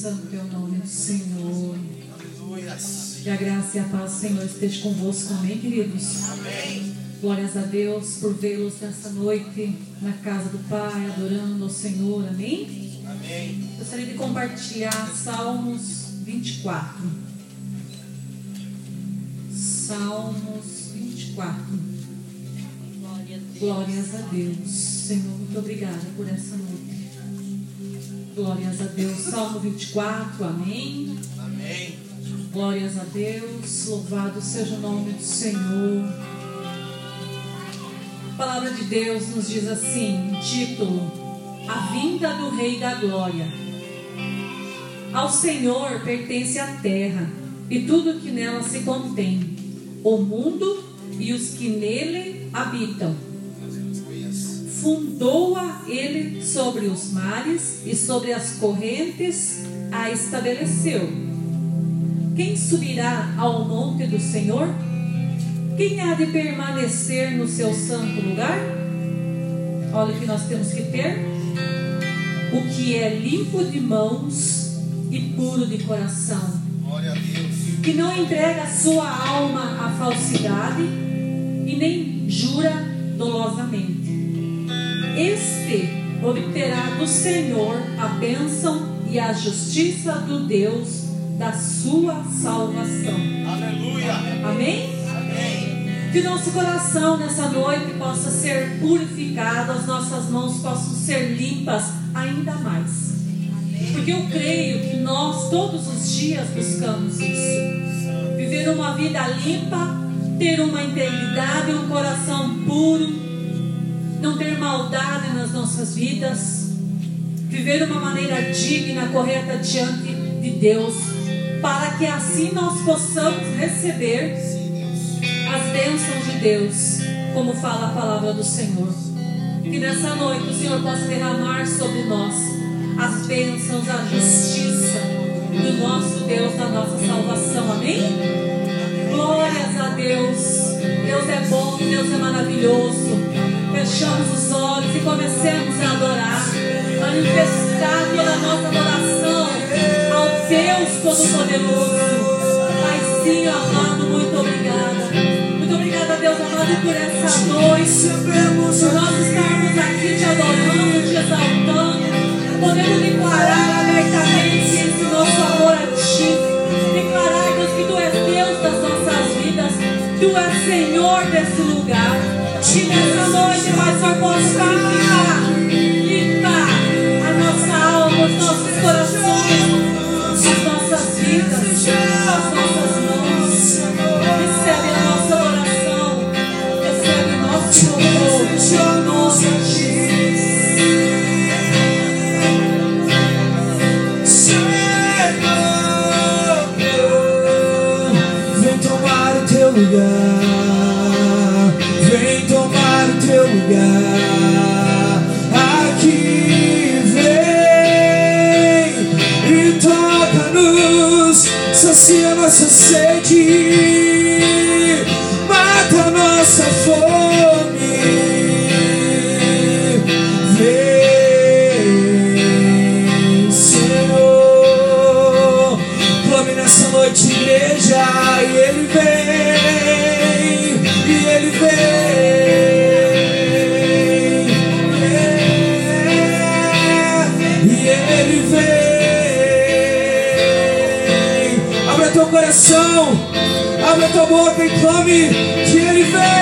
Santo é o nome do Senhor. Que a graça e a paz do Senhor esteja convosco, amém, queridos? Amém. Glórias a Deus por vê-los nessa noite na casa do Pai, adorando ao Senhor, amém? Amém. Gostaria de compartilhar Salmos 24. Salmos 24. Glórias a Deus. Senhor, muito obrigada por essa noite. Glórias a Deus. Salmo 24, amém. Amém. Glórias a Deus. Louvado seja o nome do Senhor. A palavra de Deus nos diz assim, título: A vinda do Rei da Glória. Ao Senhor pertence a terra e tudo que nela se contém, o mundo e os que nele habitam. Fundou-a ele sobre os mares e sobre as correntes a estabeleceu. Quem subirá ao monte do Senhor? Quem há de permanecer no seu santo lugar? Olha o que nós temos que ter: o que é limpo de mãos e puro de coração, que não entrega a sua alma à falsidade e nem jura dolosamente. Este obterá do Senhor a bênção e a justiça do Deus da sua salvação. Aleluia. Amém? Amém. Que nosso coração nessa noite possa ser purificado, as nossas mãos possam ser limpas ainda mais. Porque eu creio que nós todos os dias buscamos isso. Viver uma vida limpa, ter uma integridade, um coração puro, não ter maldade nas nossas vidas, viver uma maneira digna, correta diante de Deus, para que assim nós possamos receber as bênçãos de Deus, como fala a palavra do Senhor. Que nessa noite o Senhor possa derramar sobre nós as bênçãos, a justiça do nosso Deus, da nossa salvação. Amém? Glórias a Deus. Deus é bom, Deus é maravilhoso. Fechamos os olhos e comecemos a adorar, manifestar toda a nossa adoração ao Deus Todo-Poderoso. Paizinho amado, muito obrigada. Muito obrigada, Deus amado, por essa noite. Por nós estarmos aqui te adorando, sacia nossa sede, abre tua boca e clame que Ele vem.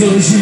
Abertos hoje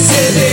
e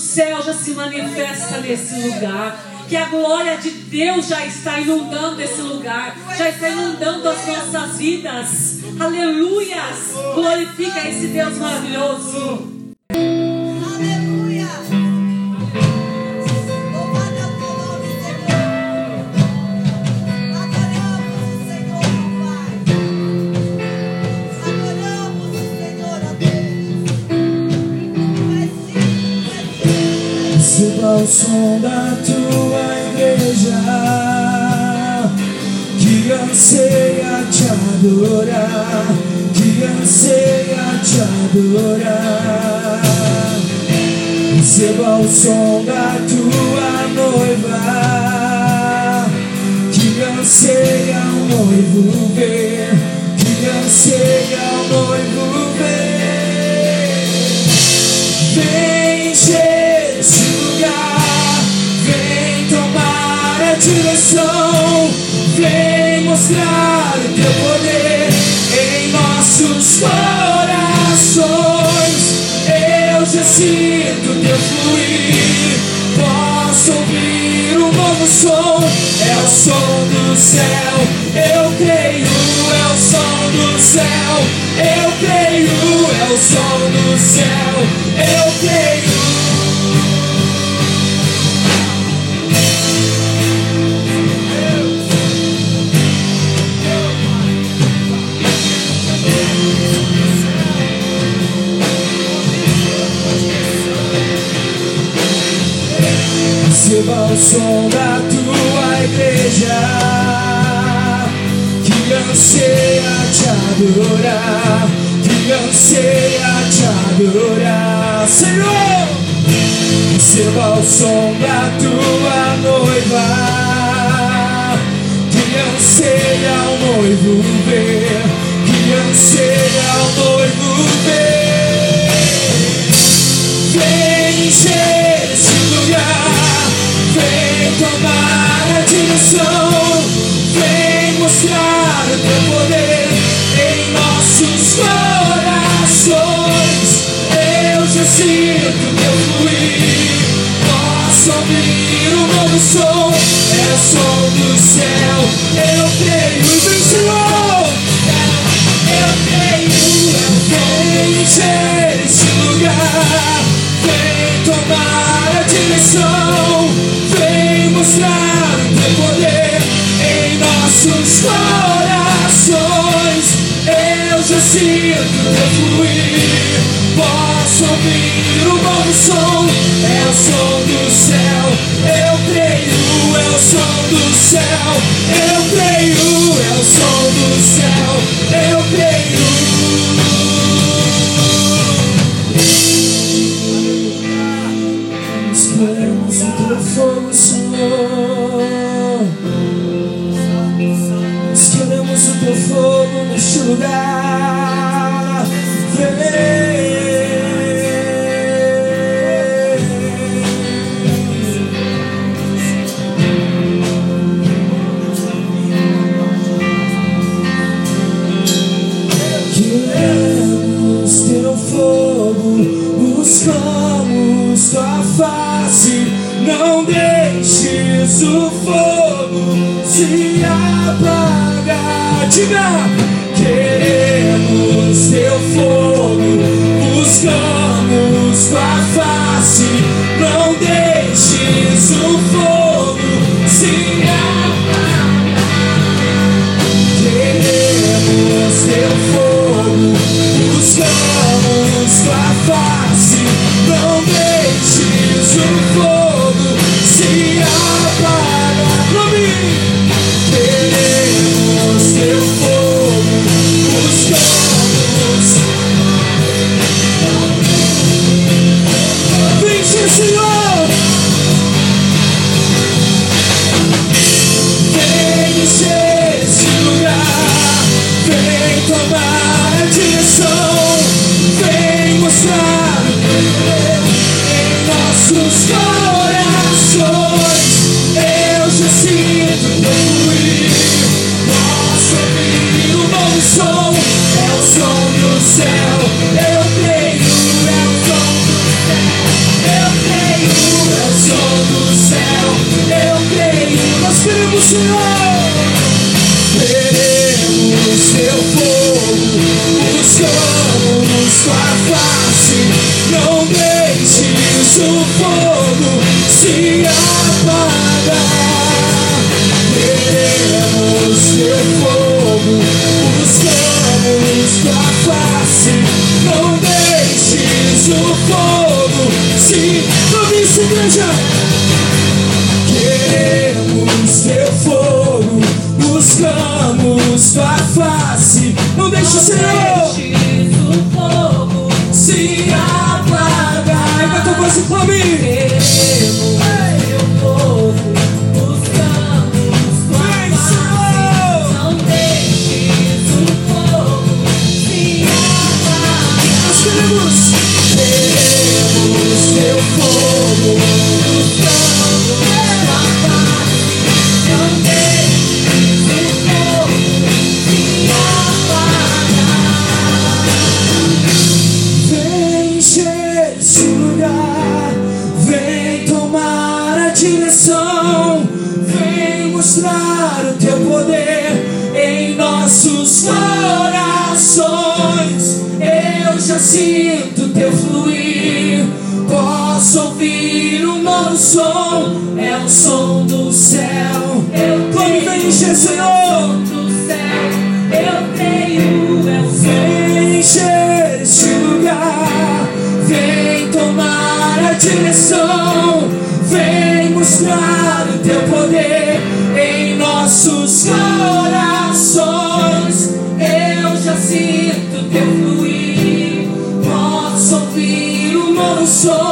céu já se manifesta nesse lugar. Que a glória de Deus já está inundando esse lugar, já está inundando as nossas vidas. Aleluias! Glorifica esse Deus maravilhoso. Som da tua igreja que anseia te adorar, que anseia te adorar. Receba o som da tua noiva que anseia o noivo ver, que anseia o noivo ver. Mostrar o teu poder em nossos corações. Eu já sinto teu fluir, posso ouvir um novo som, é o som do céu. Eu creio, é o som do céu. Eu creio, é o som do céu. Eu creio. Receba o som da tua igreja. Que anseia te adorar, que anseia te adorar, Senhor. Receba o som da tua noiva. Que anseia o noivo ver, que anseia o noivo ver. Vem encher esse lugar, vem tomar a direção, vem mostrar o teu poder em nossos corações. Eu já sinto teu fluir, posso ouvir um novo som, é o som do céu. Eu creio e Senhor. Eu creio, vem encher esse lugar, vem tomar a direção, mostrar o teu poder em nossos corações. Eu já sinto teu fluir, posso ouvir o bom som. É o som do céu, eu creio, é o som do céu, eu creio, é o som do céu, eu creio. lugar. Teu fogo, os buscamos tua face. Não deixes o fogo se apagar. Diga. So. teu fluir, posso ouvir o meu sonho.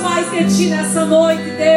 mais de Ti nessa noite, Deus.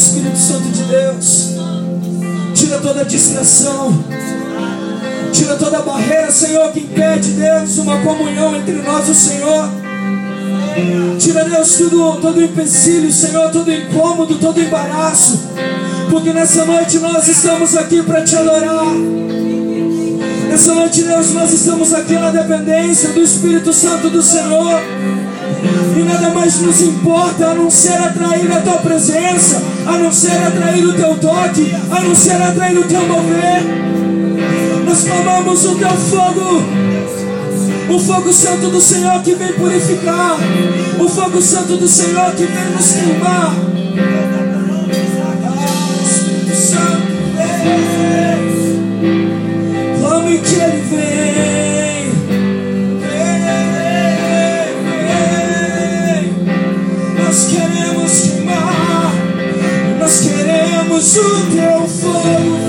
Espírito Santo de Deus. Tira toda a distração. Tira toda a barreira, Senhor, que impede, Deus, uma comunhão entre nós e o Senhor. Tira, Deus, tudo, todo empecilho, Senhor, todo incômodo, todo embaraço. Porque nessa noite nós estamos aqui para te adorar. Nessa noite, Deus, nós estamos aqui na dependência do Espírito Santo do Senhor. E nada mais nos importa a não ser atrair a tua presença, a não ser atrair o teu toque, a não ser atrair o teu mover. Nós clamamos o teu fogo, o fogo santo do Senhor que vem purificar, o fogo santo do Senhor que vem nos queimar. Santo, vem, clame que Ele vem. O teu fogo,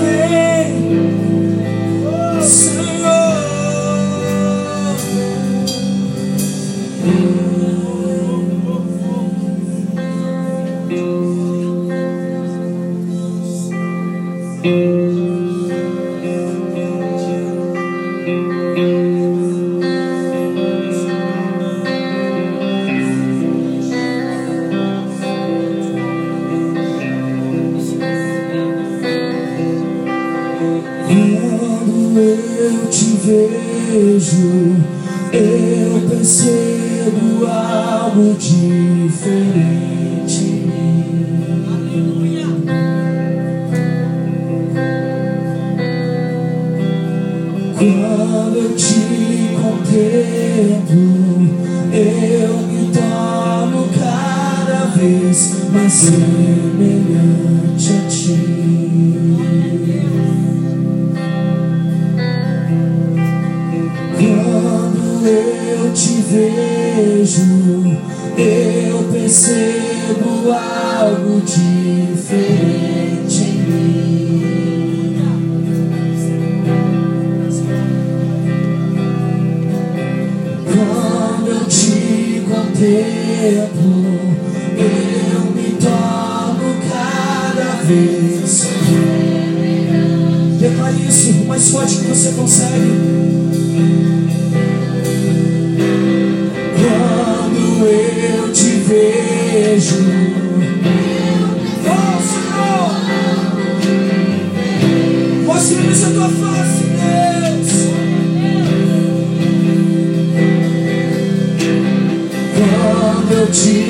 mostre-nos a tua face, Deus. Quando eu te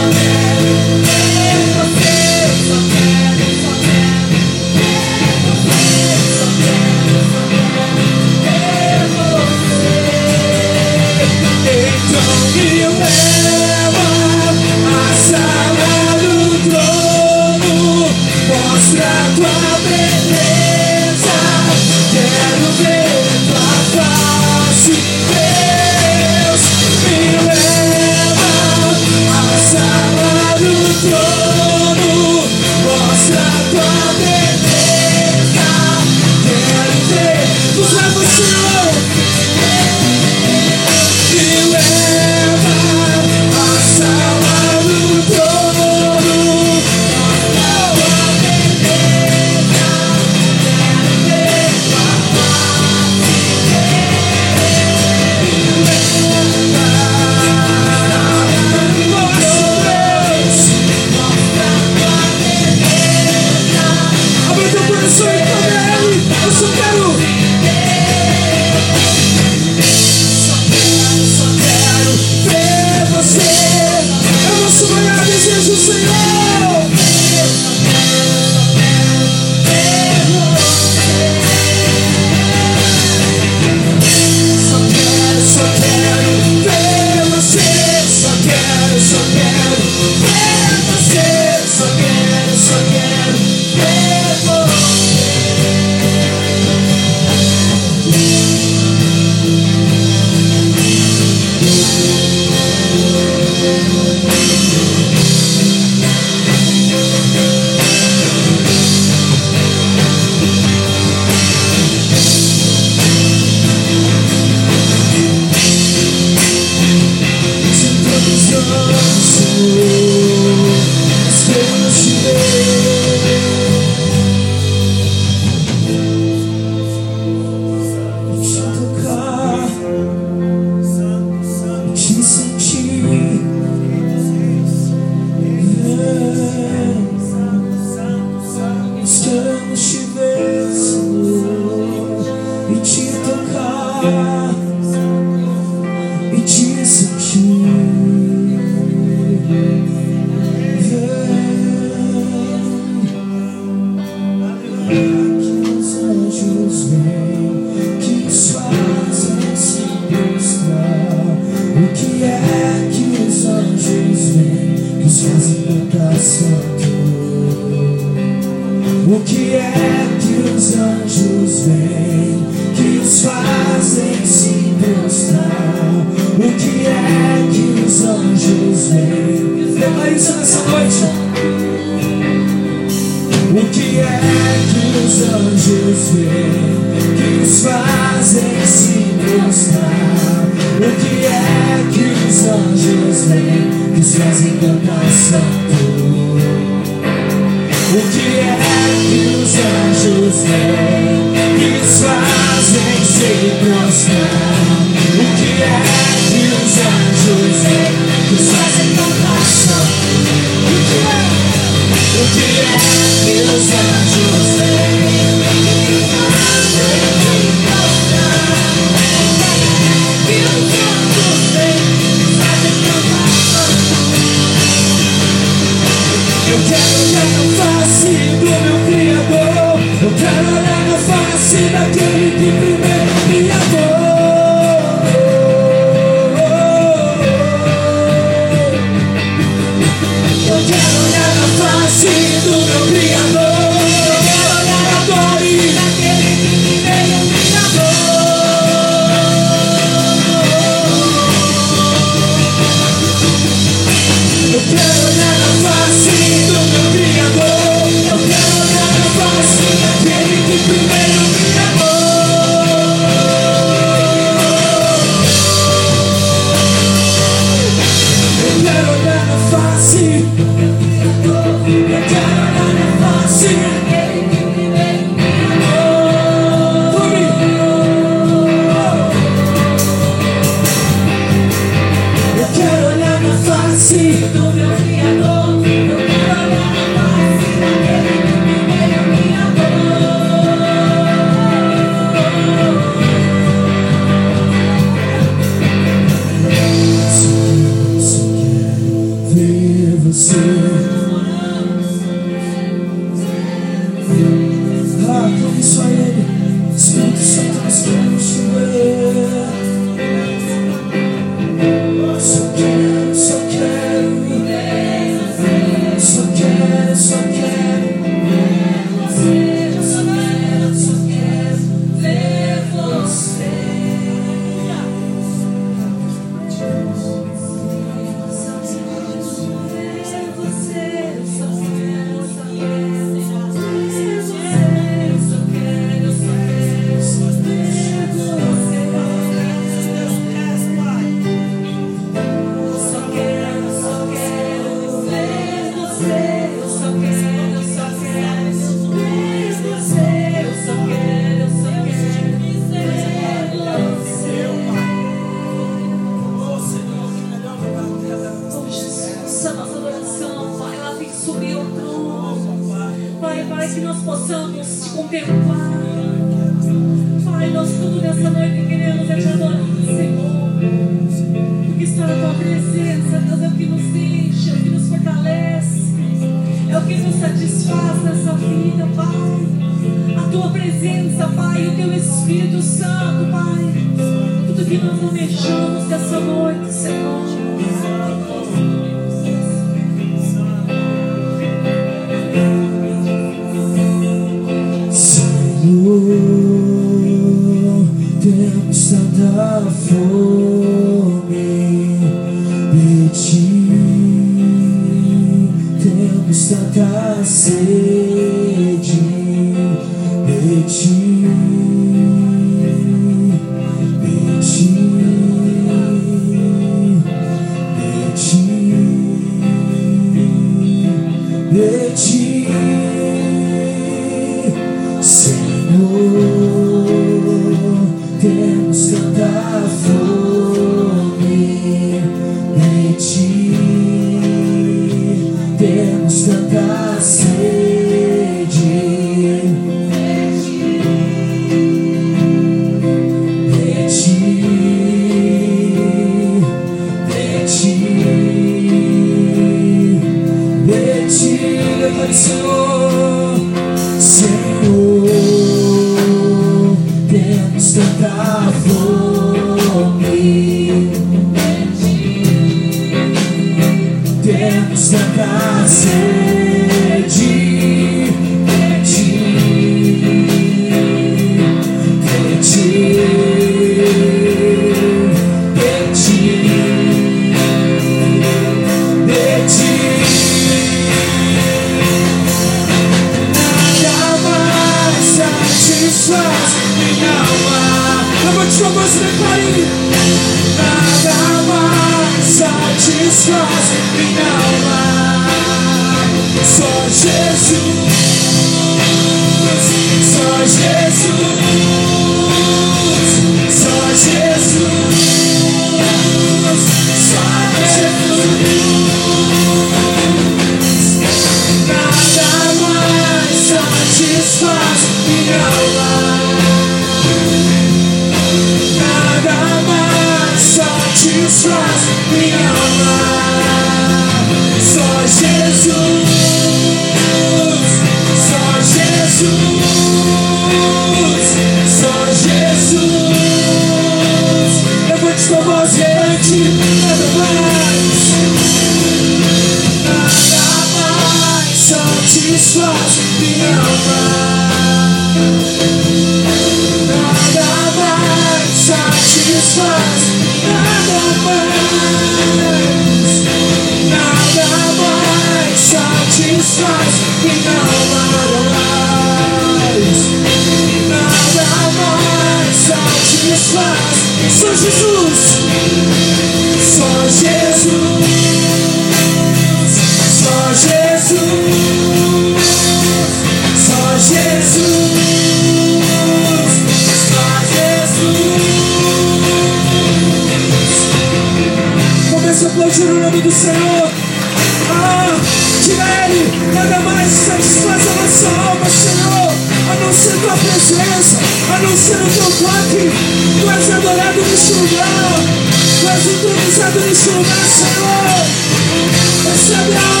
sugar.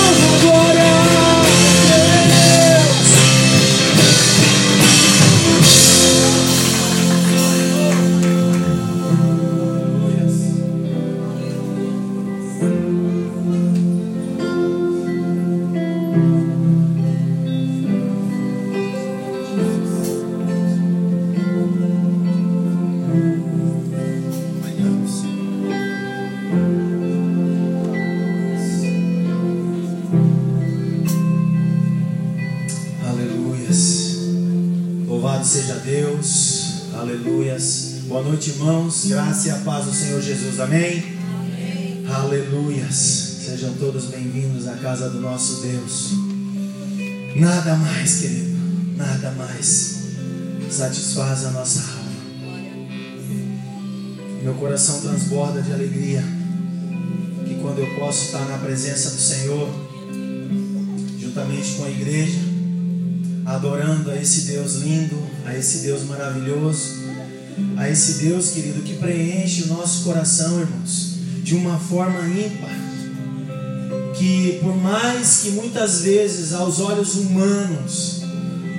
Irmãos. Graça e a paz do Senhor Jesus. Amém. Aleluias. Sejam todos bem-vindos à casa do nosso Deus. Nada mais, querido. Nada mais satisfaz a nossa alma. Meu coração transborda de alegria que quando eu posso estar na presença do Senhor, juntamente com a igreja, adorando a esse Deus lindo, a esse Deus maravilhoso, a esse Deus querido que preenche o nosso coração, irmãos, de uma forma ímpar. Que por mais que muitas vezes aos olhos humanos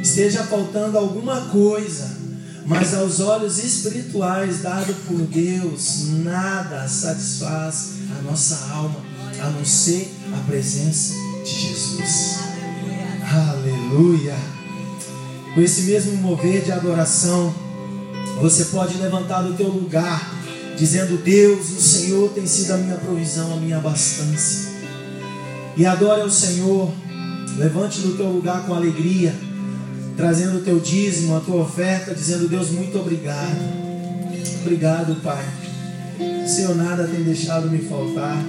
esteja faltando alguma coisa, mas aos olhos espirituais dado por Deus, nada satisfaz a nossa alma a não ser a presença de Jesus. Aleluia. Com esse mesmo mover de adoração, você pode levantar do teu lugar, dizendo: Deus, o Senhor tem sido a minha provisão, a minha abastança. E adore ao Senhor. Levante do teu lugar com alegria, trazendo o teu dízimo, a tua oferta, dizendo: Deus, muito obrigado. Obrigado, Pai. O Senhor nada tem deixado me faltar.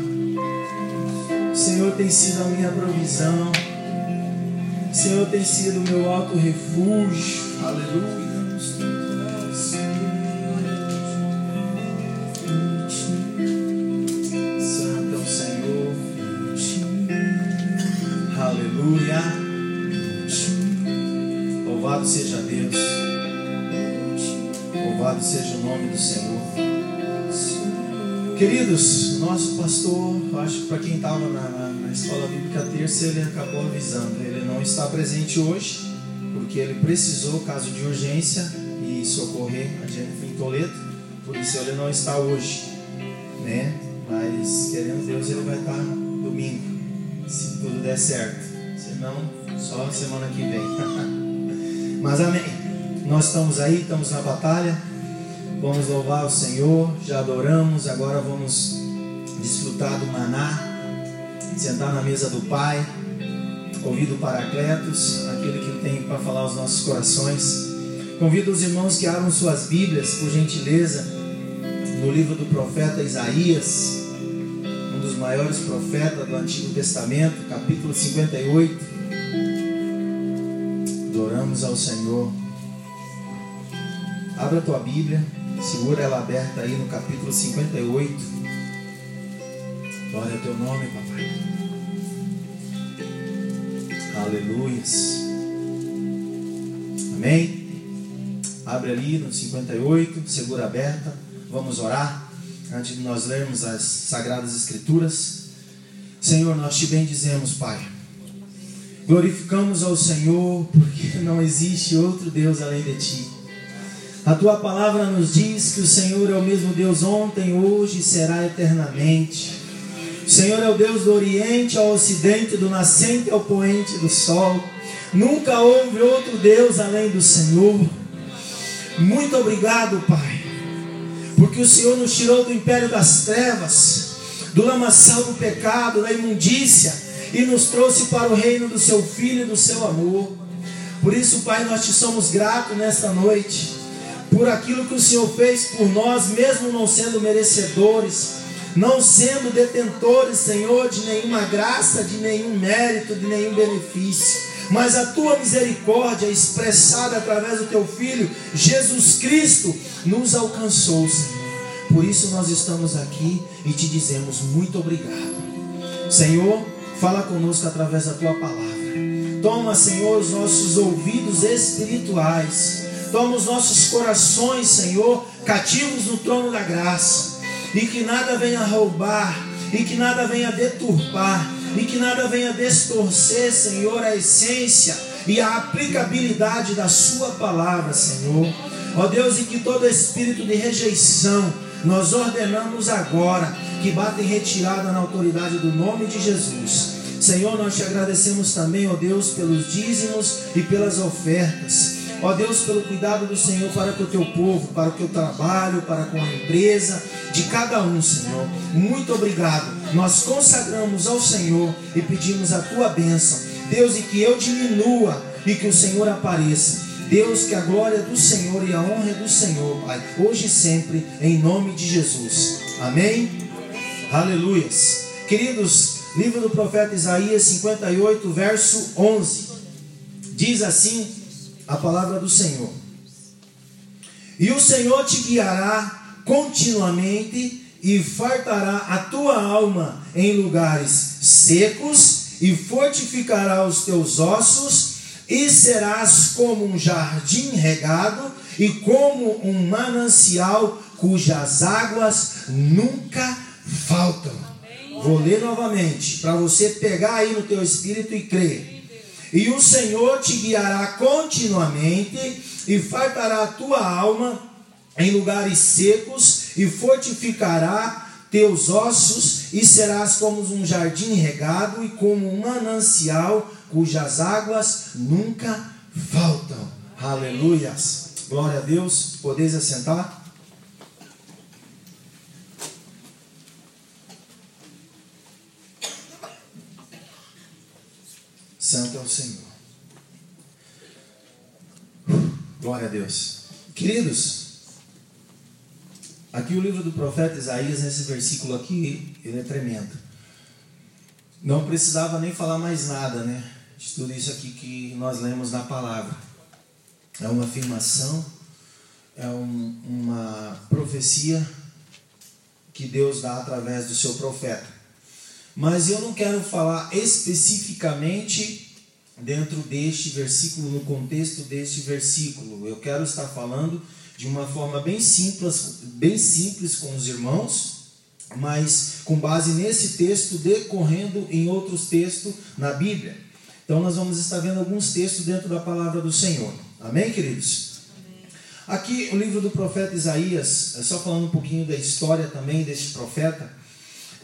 O Senhor tem sido a minha provisão. O Senhor tem sido o meu alto refúgio. Aleluia. Aleluia. Louvado seja Deus. Louvado seja o nome do Senhor. Queridos, nosso pastor, acho que para quem estava na, na, escola bíblica terça, ele acabou avisando. Ele não está presente hoje, porque ele precisou, caso de urgência, e socorrer a Jennifer em Toledo. Por isso ele não está hoje, né? Mas querendo Deus, ele vai estar domingo, se tudo der certo. Senão, só semana que vem. Mas amém. Nós estamos aí, estamos na batalha. Vamos louvar o Senhor, já adoramos, agora vamos desfrutar do maná, sentar na mesa do Pai, ouvir do Paracletos, aquele que tem para falar aos nossos corações. Convido os irmãos que abram suas Bíblias, por gentileza, no livro do profeta Isaías, um dos maiores profetas do Antigo Testamento, capítulo 58. Adoramos ao Senhor. Abra a tua Bíblia, segura ela aberta aí no capítulo 58. Glória ao teu nome, papai. Aleluias. Amém. Abre ali no 58, segura aberta. Vamos orar. antes de nós lermos as Sagradas Escrituras. Senhor, nós te bendizemos, Pai. Glorificamos ao Senhor, porque não existe outro Deus além de ti. A tua palavra nos diz que o Senhor é o mesmo Deus ontem, hoje e será eternamente. O Senhor é o Deus do Oriente ao Ocidente, do nascente ao poente do sol. Nunca houve outro Deus além do Senhor. Muito obrigado, Pai, porque o Senhor nos tirou do império das trevas, do lamaçal do pecado, da imundícia, e nos trouxe para o reino do Seu Filho e do Seu amor. Por isso, Pai, nós te somos gratos nesta noite, por aquilo que o Senhor fez por nós, mesmo não sendo merecedores, não sendo detentores, Senhor, de nenhuma graça, de nenhum mérito, de nenhum benefício mas a tua misericórdia expressada através do teu filho Jesus Cristo nos alcançou, Senhor. Por isso nós estamos aqui e te dizemos muito obrigado. Senhor, fala conosco através da tua palavra. Toma, Senhor, os nossos ouvidos espirituais. Toma os nossos corações, Senhor, cativos no trono da graça. E que nada venha roubar, e que nada venha deturpar, e que nada venha distorcer, Senhor, a essência e a aplicabilidade da Sua palavra, Senhor. Ó Deus, e que todo espírito de rejeição, nós ordenamos agora que bata em retirada na autoridade do nome de Jesus. Senhor, nós te agradecemos também, ó Deus, pelos dízimos e pelas ofertas. Ó Deus, pelo cuidado do Senhor para com o teu povo, para o teu trabalho, para com a empresa, de cada um, Senhor. Muito obrigado. Nós consagramos ao Senhor e pedimos a tua bênção. Deus, e que eu diminua e que o Senhor apareça. Deus, que a glória do Senhor e a honra é do Senhor, Pai, hoje e sempre, em nome de Jesus. Amém? Aleluias. Queridos, livro do profeta Isaías 58, verso 11. Diz assim a palavra do Senhor: E o Senhor te guiará continuamente e fartará a tua alma em lugares secos e fortificará os teus ossos e serás como um jardim regado e como um manancial cujas águas nunca faltam. Vou ler novamente para você pegar aí no teu espírito e crer. E o Senhor te guiará continuamente e fartará a tua alma em lugares secos e fortificará teus ossos e serás como um jardim regado e como um manancial cujas águas nunca faltam. Aleluias. Glória a Deus. Podeis assentar? Santo é o Senhor. Glória a Deus. Queridos, aqui o livro do profeta Isaías, nesse versículo aqui, ele é tremendo. Não precisava nem falar mais nada, né? De tudo isso aqui que nós lemos na palavra. É uma afirmação, é um, uma profecia que Deus dá através do seu profeta. Mas eu não quero falar especificamente dentro deste versículo, no contexto deste versículo. Eu quero estar falando de uma forma bem simples, bem simples com os irmãos, mas com base nesse texto decorrendo em outros textos na Bíblia. Então nós vamos estar vendo alguns textos dentro da palavra do Senhor. Amém, queridos? Aqui o livro do profeta Isaías, só falando um pouquinho da história também deste profeta.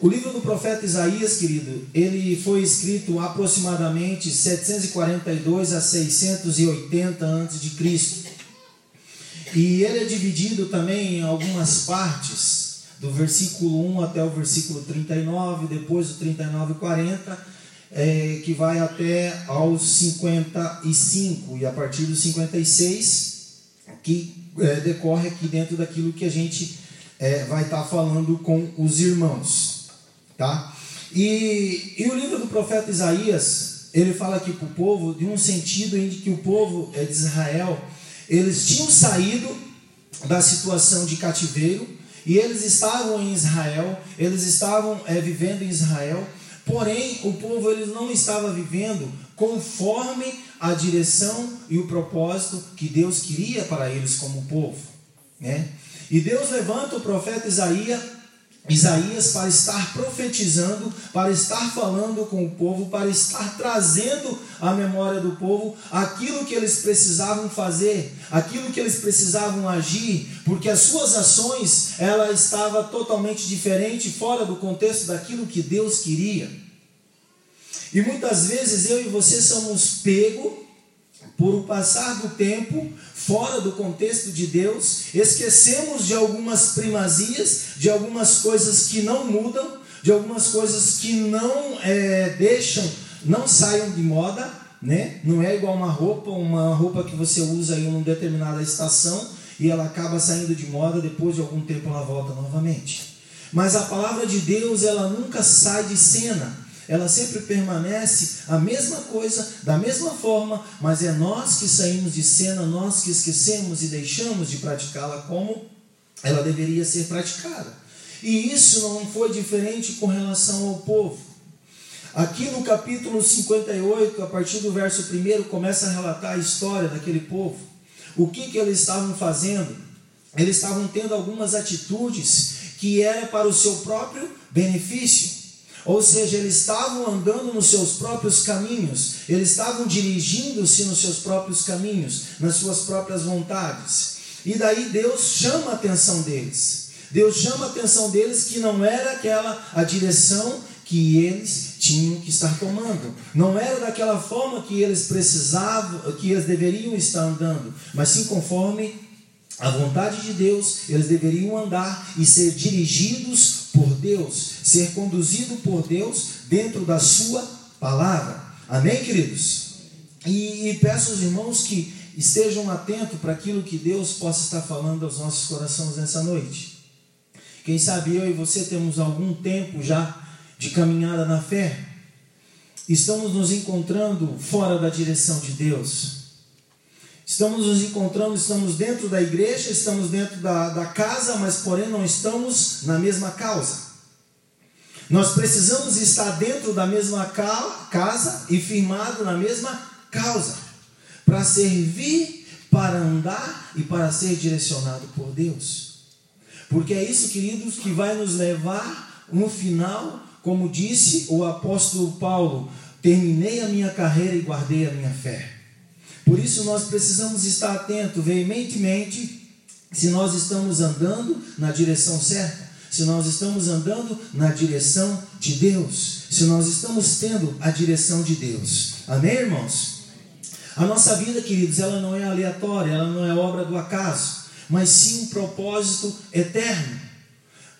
O livro do profeta Isaías, querido, ele foi escrito aproximadamente 742 a 680 a.C. E ele é dividido também em algumas partes, do versículo 1 até o versículo 39, depois do 39 e 40, é, que vai até aos 55, e a partir do 56, que é, decorre aqui dentro daquilo que a gente é, vai estar falando com os irmãos. Tá? E, e o livro do profeta Isaías, ele fala aqui para o povo de um sentido em que o povo de Israel, eles tinham saído da situação de cativeiro e eles estavam em Israel, eles estavam é, vivendo em Israel, porém o povo eles não estava vivendo conforme a direção e o propósito que Deus queria para eles como povo, né? E Deus levanta o profeta Isaías Isaías para estar profetizando, para estar falando com o povo, para estar trazendo à memória do povo aquilo que eles precisavam fazer, aquilo que eles precisavam agir, porque as suas ações ela estava totalmente diferente, fora do contexto daquilo que Deus queria. E muitas vezes eu e você somos pego por o passar do tempo, fora do contexto de Deus, esquecemos de algumas primazias, de algumas coisas que não mudam, de algumas coisas que não é, deixam, não saiam de moda, né? Não é igual uma roupa, uma roupa que você usa em uma determinada estação e ela acaba saindo de moda, depois de algum tempo ela volta novamente. Mas a palavra de Deus, ela nunca sai de cena ela sempre permanece a mesma coisa, da mesma forma, mas é nós que saímos de cena, nós que esquecemos e deixamos de praticá-la como ela deveria ser praticada. E isso não foi diferente com relação ao povo. Aqui no capítulo 58, a partir do verso 1, começa a relatar a história daquele povo. O que, que eles estavam fazendo? Eles estavam tendo algumas atitudes que era para o seu próprio benefício. Ou seja, eles estavam andando nos seus próprios caminhos, eles estavam dirigindo-se nos seus próprios caminhos, nas suas próprias vontades. E daí Deus chama a atenção deles. Deus chama a atenção deles que não era aquela a direção que eles tinham que estar tomando. Não era daquela forma que eles precisavam, que eles deveriam estar andando, mas sim conforme a vontade de Deus, eles deveriam andar e ser dirigidos por Deus, ser conduzido por Deus dentro da sua palavra. Amém, queridos? E, e peço aos irmãos que estejam atentos para aquilo que Deus possa estar falando aos nossos corações nessa noite. Quem sabe eu e você temos algum tempo já de caminhada na fé, estamos nos encontrando fora da direção de Deus Estamos nos encontrando, estamos dentro da igreja, estamos dentro da, da casa, mas porém não estamos na mesma causa. Nós precisamos estar dentro da mesma casa e firmado na mesma causa, para servir, para andar e para ser direcionado por Deus. Porque é isso, queridos, que vai nos levar no final, como disse o apóstolo Paulo: terminei a minha carreira e guardei a minha fé. Por isso nós precisamos estar atentos veementemente se nós estamos andando na direção certa, se nós estamos andando na direção de Deus, se nós estamos tendo a direção de Deus. Amém, irmãos? A nossa vida, queridos, ela não é aleatória, ela não é obra do acaso, mas sim um propósito eterno.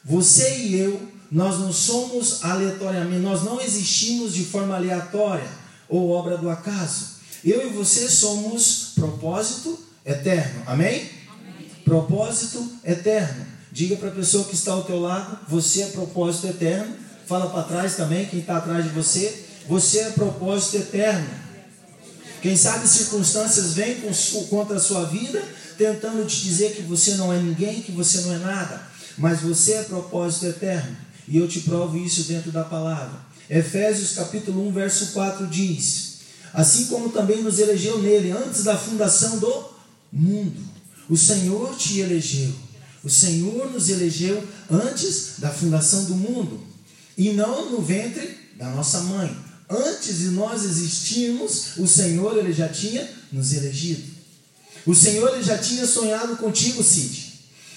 Você e eu, nós não somos aleatoriamente, nós não existimos de forma aleatória ou obra do acaso. Eu e você somos propósito eterno. Amém? Amém. Propósito eterno. Diga para a pessoa que está ao teu lado, você é propósito eterno. Fala para trás também, quem está atrás de você, você é propósito eterno. Quem sabe circunstâncias vêm contra a sua vida, tentando te dizer que você não é ninguém, que você não é nada, mas você é propósito eterno. E eu te provo isso dentro da palavra. Efésios capítulo 1, verso 4 diz: assim como também nos elegeu nele antes da fundação do mundo. O Senhor te elegeu. O Senhor nos elegeu antes da fundação do mundo e não no ventre da nossa mãe. Antes de nós existirmos, o Senhor ele já tinha nos elegido. O Senhor ele já tinha sonhado contigo, Cid.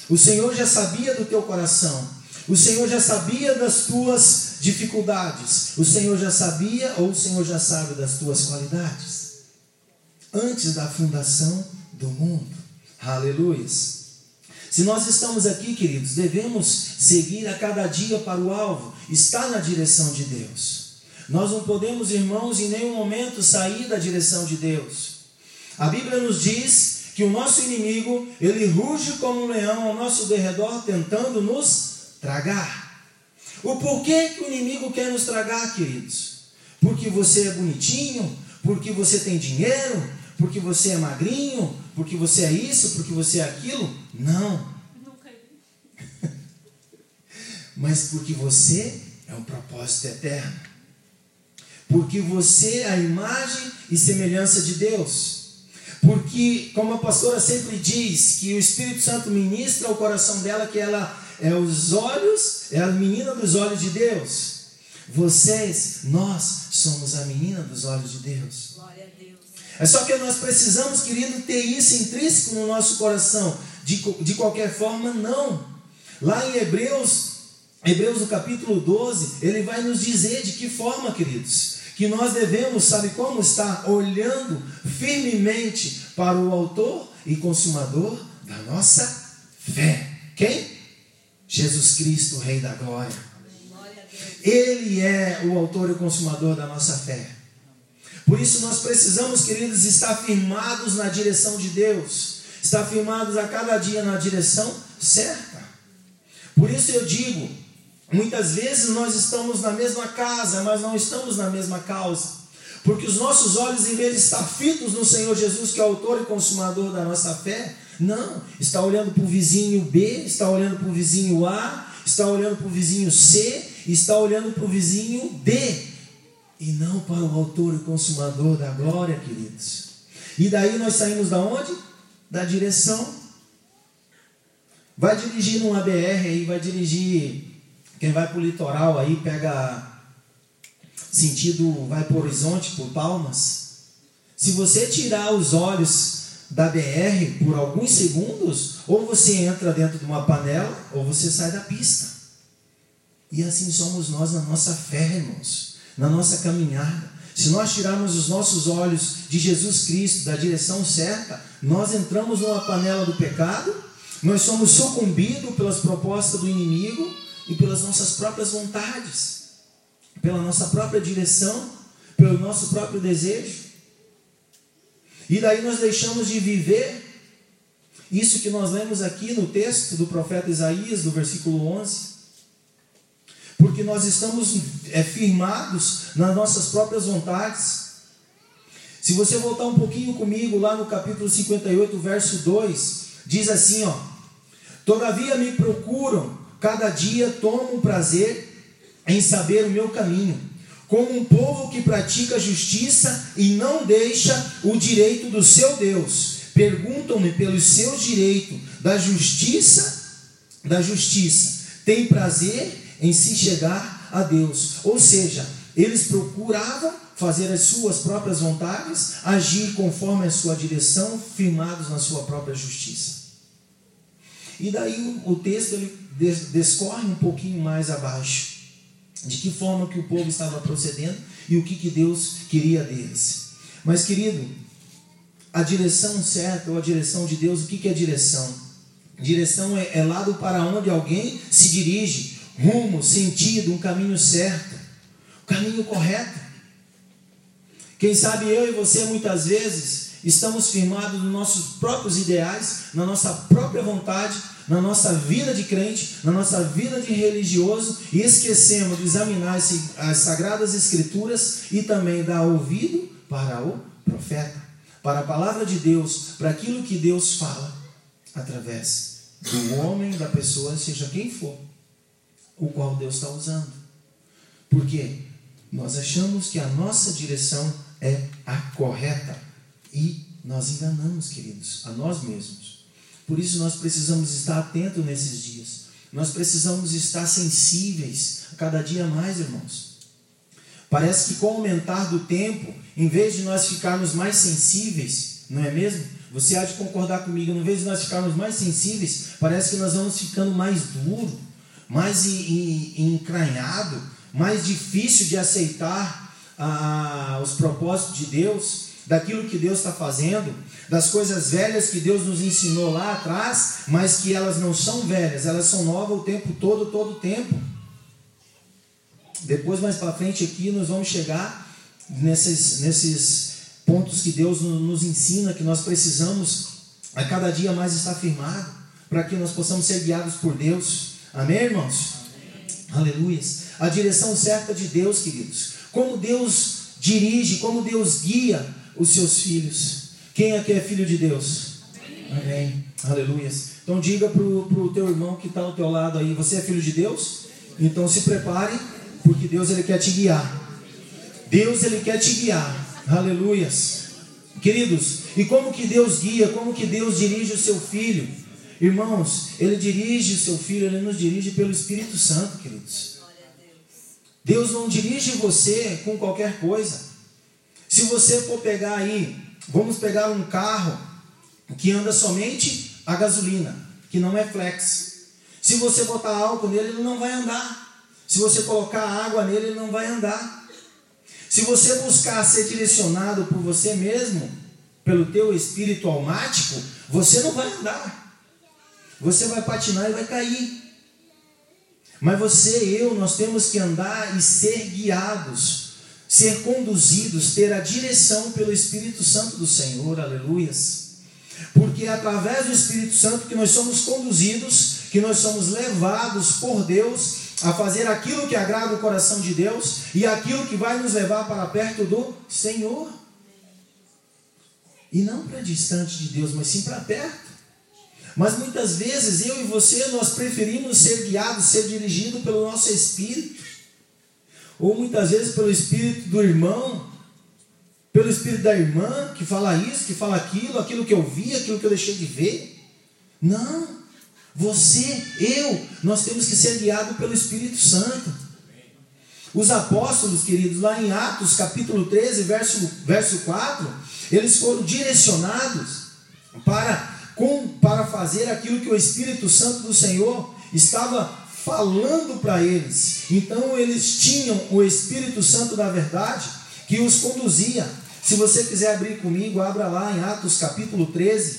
O Senhor já sabia do teu coração. O Senhor já sabia das tuas dificuldades. O Senhor já sabia ou o Senhor já sabe das tuas qualidades. Antes da fundação do mundo. Aleluia. Se nós estamos aqui, queridos, devemos seguir a cada dia para o alvo, estar na direção de Deus. Nós não podemos, irmãos, em nenhum momento sair da direção de Deus. A Bíblia nos diz que o nosso inimigo, ele ruge como um leão ao nosso derredor, tentando nos tragar. O porquê que o inimigo quer nos tragar, queridos? Porque você é bonitinho, porque você tem dinheiro, porque você é magrinho, porque você é isso, porque você é aquilo? Não. Mas porque você é um propósito eterno. Porque você é a imagem e semelhança de Deus. Porque, como a pastora sempre diz, que o Espírito Santo ministra ao coração dela que ela é os olhos, é a menina dos olhos de Deus. Vocês, nós somos a menina dos olhos de Deus. Glória a Deus. É só que nós precisamos, querido, ter isso intrínseco no nosso coração. De, de qualquer forma, não. Lá em Hebreus, Hebreus no capítulo 12, ele vai nos dizer de que forma, queridos, que nós devemos, sabe como, estar olhando firmemente para o autor e consumador da nossa fé. Quem? Jesus Cristo, Rei da Glória. Ele é o autor e consumador da nossa fé. Por isso nós precisamos, queridos, estar firmados na direção de Deus, estar firmados a cada dia na direção certa. Por isso eu digo, muitas vezes nós estamos na mesma casa, mas não estamos na mesma causa. Porque os nossos olhos, em vez de estar fitos no Senhor Jesus, que é o autor e consumador da nossa fé, não, está olhando para o vizinho B, está olhando para o vizinho A, está olhando para o vizinho C, está olhando para o vizinho D, e não para o autor e consumador da glória, queridos. E daí nós saímos da onde? Da direção. Vai dirigir num ABR aí, vai dirigir. Quem vai para o litoral aí, pega sentido, vai para o horizonte, por palmas. Se você tirar os olhos da BR por alguns segundos, ou você entra dentro de uma panela, ou você sai da pista. E assim somos nós na nossa fé, irmãos, na nossa caminhada. Se nós tirarmos os nossos olhos de Jesus Cristo, da direção certa, nós entramos numa panela do pecado, nós somos sucumbidos pelas propostas do inimigo e pelas nossas próprias vontades, pela nossa própria direção, pelo nosso próprio desejo. E daí nós deixamos de viver isso que nós lemos aqui no texto do profeta Isaías, do versículo 11 porque nós estamos é, firmados nas nossas próprias vontades. Se você voltar um pouquinho comigo lá no capítulo 58, verso 2, diz assim, ó: Todavia me procuram, cada dia tomam prazer em saber o meu caminho, como um povo que pratica justiça e não deixa o direito do seu Deus. Perguntam-me pelos seus direitos da justiça, da justiça. Tem prazer em se chegar a Deus. Ou seja, eles procuravam fazer as suas próprias vontades, agir conforme a sua direção, firmados na sua própria justiça. E daí o, texto ele des- descorre um pouquinho mais abaixo, de que forma que o povo estava procedendo e o que, que Deus queria deles. Mas querido, a direção certa ou a direção de Deus, o que, que é direção? Direção é, é lado para onde alguém se dirige, rumo, sentido, um caminho certo, o caminho correto. Quem sabe eu e você muitas vezes estamos firmados nos nossos próprios ideais, na nossa própria vontade, na nossa vida de crente, na nossa vida de religioso e esquecemos de examinar as sagradas escrituras e também dar ouvido para o profeta, para a palavra de Deus, para aquilo que Deus fala através do homem, da pessoa, seja quem for, o qual Deus está usando. Por quê? Nós achamos que a nossa direção é a correta e nós enganamos, queridos, a nós mesmos. Por isso nós precisamos estar atentos nesses dias. Nós precisamos estar sensíveis a cada dia mais, irmãos. Parece que com o aumentar do tempo, em vez de nós ficarmos mais sensíveis, não é mesmo? Você há de concordar comigo, em vez de nós ficarmos mais sensíveis, parece que nós vamos ficando mais duro, mais en- en- encranhado, mais difícil de aceitar ah, os propósitos de Deus, daquilo que Deus está fazendo, das coisas velhas que Deus nos ensinou lá atrás, mas que elas não são velhas, elas são novas o tempo todo, todo o tempo. Depois, mais para frente aqui, nós vamos chegar nesses, nesses pontos que Deus no- nos ensina, que nós precisamos a cada dia mais estar firmado, para que nós possamos ser guiados por Deus. Amém, irmãos? Aleluia. A direção certa de Deus, queridos. Como Deus dirige, como Deus guia os seus filhos. Quem aqui é filho de Deus? Amém. Aleluia. Então diga para o teu irmão que está ao teu lado aí, você é filho de Deus? Então se prepare, porque Deus ele quer te guiar. Deus ele quer te guiar. Aleluias. Queridos, e como que Deus guia, como que Deus dirige o seu filho? Irmãos, Ele dirige o seu filho, Ele nos dirige pelo Espírito Santo, queridos. Deus não dirige você com qualquer coisa. Se você for pegar aí, vamos pegar um carro que anda somente a gasolina, que não é flex. Se você botar álcool nele, ele não vai andar. Se você colocar água nele, ele não vai andar. Se você buscar ser direcionado por você mesmo, pelo teu espírito almático, você não vai andar. Você vai patinar e vai cair. Mas você e eu, nós temos que andar e ser guiados, ser conduzidos, ter a direção pelo Espírito Santo do Senhor, aleluias. Porque é através do Espírito Santo que nós somos conduzidos, que nós somos levados por Deus a fazer aquilo que agrada o coração de Deus e aquilo que vai nos levar para perto do Senhor. E não para distante de Deus, mas sim para perto. Mas muitas vezes eu e você nós preferimos ser guiados, ser dirigidos pelo nosso espírito, ou muitas vezes pelo espírito do irmão, pelo espírito da irmã que fala isso, que fala aquilo, aquilo que eu vi, aquilo que eu deixei de ver. Não, você, eu, nós temos que ser guiados pelo Espírito Santo. Os apóstolos, queridos, lá em Atos capítulo 13, verso, verso 4, eles foram direcionados para com, para fazer aquilo que o Espírito Santo do Senhor estava falando para eles. Então eles tinham o Espírito Santo da verdade que os conduzia. Se você quiser abrir comigo, abra lá em Atos capítulo 13,